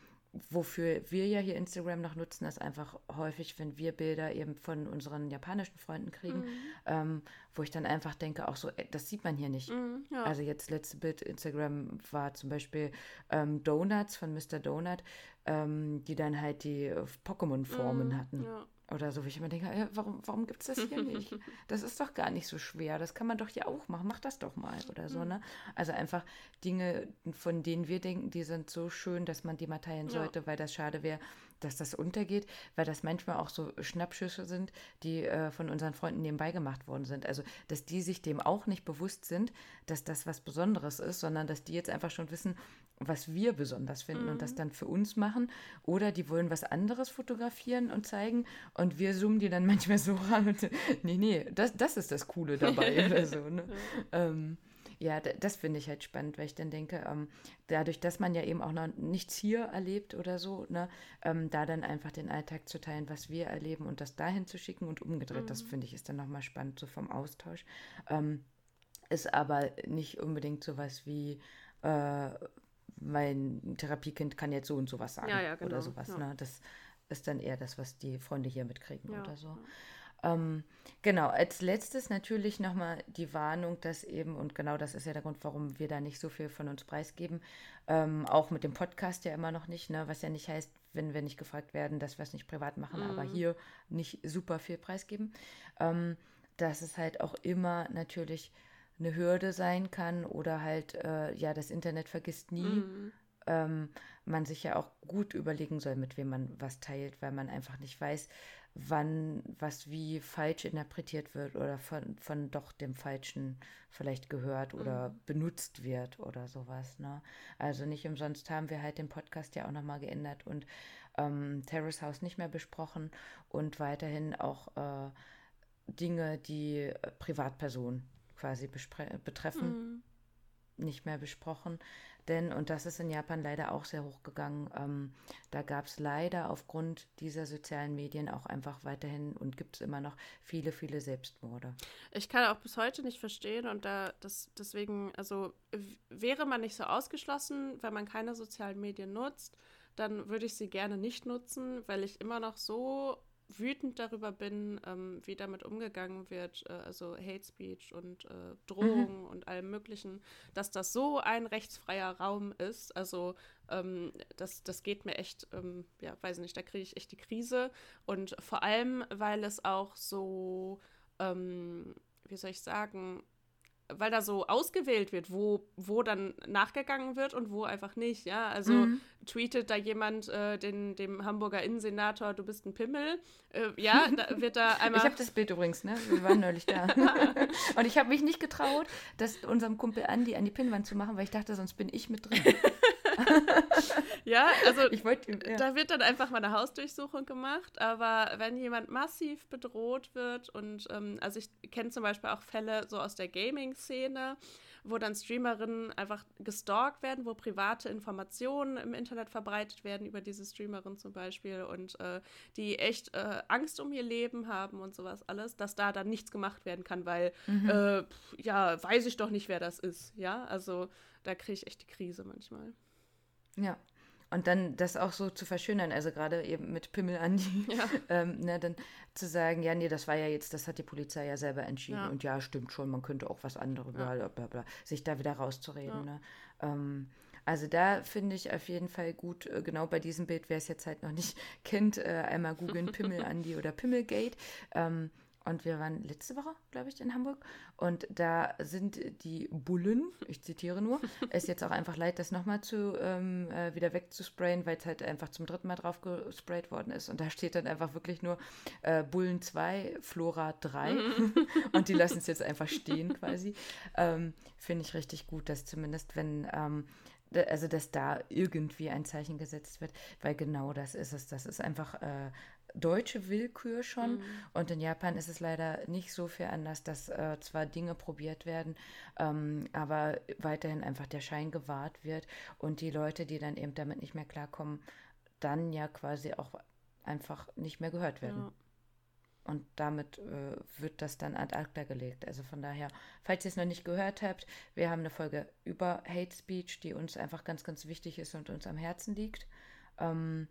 wofür wir ja hier Instagram noch nutzen, ist einfach häufig, wenn wir Bilder eben von unseren japanischen Freunden kriegen, mhm. ähm, wo ich dann einfach denke, auch so, das sieht man hier nicht. Mhm, ja. Also jetzt letzte Bild Instagram war zum Beispiel ähm, Donuts von Mr. Donut, ähm, die dann halt die Pokémon-Formen mhm, hatten. Ja oder so, wo ich immer denke, äh, warum, warum gibt es das hier nicht? Das ist doch gar nicht so schwer, das kann man doch hier auch machen, mach das doch mal oder so, ne? Also einfach Dinge, von denen wir denken, die sind so schön, dass man die mal teilen sollte, ja. weil das schade wäre, dass das untergeht, weil das manchmal auch so Schnappschüsse sind, die äh, von unseren Freunden nebenbei gemacht worden sind. Also, dass die sich dem auch nicht bewusst sind, dass das was Besonderes ist, sondern dass die jetzt einfach schon wissen, was wir besonders finden mhm. und das mhm. dann für uns machen. Oder die wollen was anderes fotografieren und zeigen und wir zoomen die dann manchmal so ran und nee, nee, das, das ist das Coole dabei oder so. Ne? ähm, ja, das finde ich halt spannend, weil ich dann denke, ähm, dadurch, dass man ja eben auch noch nichts hier erlebt oder so, ne, ähm, da dann einfach den Alltag zu teilen, was wir erleben und das dahin zu schicken und umgedreht, mhm. das finde ich ist dann nochmal spannend, so vom Austausch. Ähm, ist aber nicht unbedingt sowas wie, äh, mein Therapiekind kann jetzt so und sowas sagen ja, ja, genau. oder sowas. Ja. Ne? Das ist dann eher das, was die Freunde hier mitkriegen oder so. Ähm, genau, als letztes natürlich nochmal die Warnung, dass eben, und genau das ist ja der Grund, warum wir da nicht so viel von uns preisgeben, ähm, auch mit dem Podcast ja immer noch nicht, ne? was ja nicht heißt, wenn wir nicht gefragt werden, dass wir es nicht privat machen, mhm. aber hier nicht super viel preisgeben, ähm, dass es halt auch immer natürlich eine Hürde sein kann oder halt, äh, ja, das Internet vergisst nie. Mhm. Ähm, man sich ja auch gut überlegen soll, mit wem man was teilt, weil man einfach nicht weiß, wann was wie falsch interpretiert wird oder von, von doch dem Falschen vielleicht gehört oder mhm. benutzt wird oder sowas. Ne? Also nicht umsonst haben wir halt den Podcast ja auch nochmal geändert und ähm, Terrace House nicht mehr besprochen und weiterhin auch äh, Dinge, die äh, Privatpersonen quasi betreffen, mhm. nicht mehr besprochen. Denn, und das ist in Japan leider auch sehr hoch gegangen, ähm, da gab es leider aufgrund dieser sozialen Medien auch einfach weiterhin und gibt es immer noch viele, viele Selbstmorde. Ich kann auch bis heute nicht verstehen und da das deswegen, also wäre man nicht so ausgeschlossen, wenn man keine sozialen Medien nutzt, dann würde ich sie gerne nicht nutzen, weil ich immer noch so wütend darüber bin, ähm, wie damit umgegangen wird, äh, also Hate Speech und äh, Drohungen mhm. und allem Möglichen, dass das so ein rechtsfreier Raum ist. Also ähm, das, das geht mir echt, ähm, ja, weiß nicht, da kriege ich echt die Krise. Und vor allem, weil es auch so, ähm, wie soll ich sagen, weil da so ausgewählt wird, wo, wo dann nachgegangen wird und wo einfach nicht, ja. Also mhm. tweetet da jemand äh, den, dem Hamburger Innensenator, du bist ein Pimmel, äh, ja, da wird da einmal... Ich habe das Bild übrigens, ne? Wir waren neulich da. und ich habe mich nicht getraut, das unserem Kumpel Andi an die Pinnwand zu machen, weil ich dachte, sonst bin ich mit drin. ja, also ich wollt, ja. da wird dann einfach mal eine Hausdurchsuchung gemacht, aber wenn jemand massiv bedroht wird und ähm, also ich kenne zum Beispiel auch Fälle so aus der Gaming-Szene, wo dann Streamerinnen einfach gestalkt werden, wo private Informationen im Internet verbreitet werden über diese Streamerin zum Beispiel und äh, die echt äh, Angst um ihr Leben haben und sowas alles, dass da dann nichts gemacht werden kann, weil mhm. äh, ja, weiß ich doch nicht, wer das ist. Ja, also da kriege ich echt die Krise manchmal. Ja. Und dann das auch so zu verschönern, also gerade eben mit Pimmel Andi, ja. ähm, ne, dann zu sagen, ja, nee, das war ja jetzt, das hat die Polizei ja selber entschieden. Ja. Und ja, stimmt schon, man könnte auch was anderes, ja. bla, bla, bla, sich da wieder rauszureden. Ne? Ähm, also da finde ich auf jeden Fall gut, äh, genau bei diesem Bild, wer es jetzt halt noch nicht kennt, äh, einmal googeln Pimmel Andi oder Pimmelgate. Ähm, und wir waren letzte Woche, glaube ich, in Hamburg. Und da sind die Bullen, ich zitiere nur, es jetzt auch einfach leid, das nochmal zu ähm, äh, wieder wegzusprayen, weil es halt einfach zum dritten Mal drauf gesprayt worden ist. Und da steht dann einfach wirklich nur äh, Bullen 2, Flora 3. und die lassen es jetzt einfach stehen quasi. Ähm, Finde ich richtig gut, dass zumindest, wenn ähm, also dass da irgendwie ein Zeichen gesetzt wird, weil genau das ist es. Das ist einfach äh, deutsche Willkür schon. Mhm. Und in Japan ist es leider nicht so viel anders, dass äh, zwar Dinge probiert werden, ähm, aber weiterhin einfach der Schein gewahrt wird und die Leute, die dann eben damit nicht mehr klarkommen, dann ja quasi auch einfach nicht mehr gehört werden. Ja. Und damit äh, wird das dann ad acta gelegt. Also von daher, falls ihr es noch nicht gehört habt, wir haben eine Folge über Hate Speech, die uns einfach ganz, ganz wichtig ist und uns am Herzen liegt. Ähm,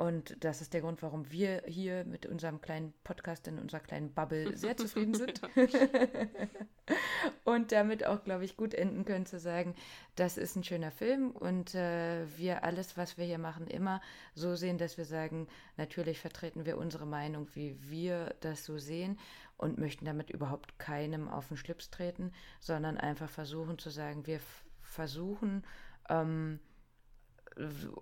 und das ist der Grund, warum wir hier mit unserem kleinen Podcast in unserer kleinen Bubble sehr zufrieden sind. und damit auch, glaube ich, gut enden können zu sagen, das ist ein schöner Film und äh, wir alles, was wir hier machen, immer so sehen, dass wir sagen, natürlich vertreten wir unsere Meinung, wie wir das so sehen und möchten damit überhaupt keinem auf den Schlips treten, sondern einfach versuchen zu sagen, wir versuchen, ähm,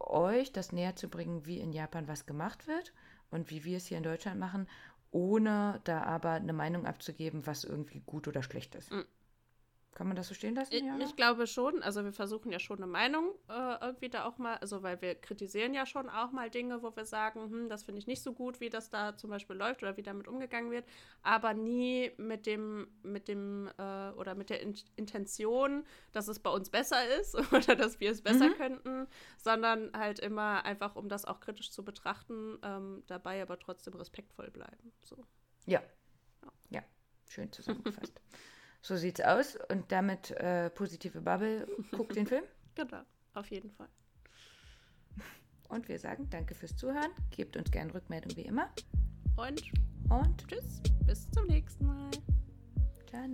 euch das näher zu bringen, wie in Japan was gemacht wird und wie wir es hier in Deutschland machen, ohne da aber eine Meinung abzugeben, was irgendwie gut oder schlecht ist. Mhm. Kann man das so stehen lassen? Ich, ich glaube schon. Also wir versuchen ja schon eine Meinung äh, irgendwie da auch mal, also weil wir kritisieren ja schon auch mal Dinge, wo wir sagen, hm, das finde ich nicht so gut, wie das da zum Beispiel läuft oder wie damit umgegangen wird, aber nie mit dem, mit dem äh, oder mit der In Intention, dass es bei uns besser ist oder dass wir es besser mhm. könnten, sondern halt immer einfach, um das auch kritisch zu betrachten, ähm, dabei aber trotzdem respektvoll bleiben. So. Ja. Ja, ja. schön zusammengefasst. So sieht's aus. Und damit äh, positive Bubble. Guckt den Film. Genau, auf jeden Fall. Und wir sagen danke fürs Zuhören. Gebt uns gerne Rückmeldung wie immer. Und, und tschüss. Bis zum nächsten Mal. Ciao.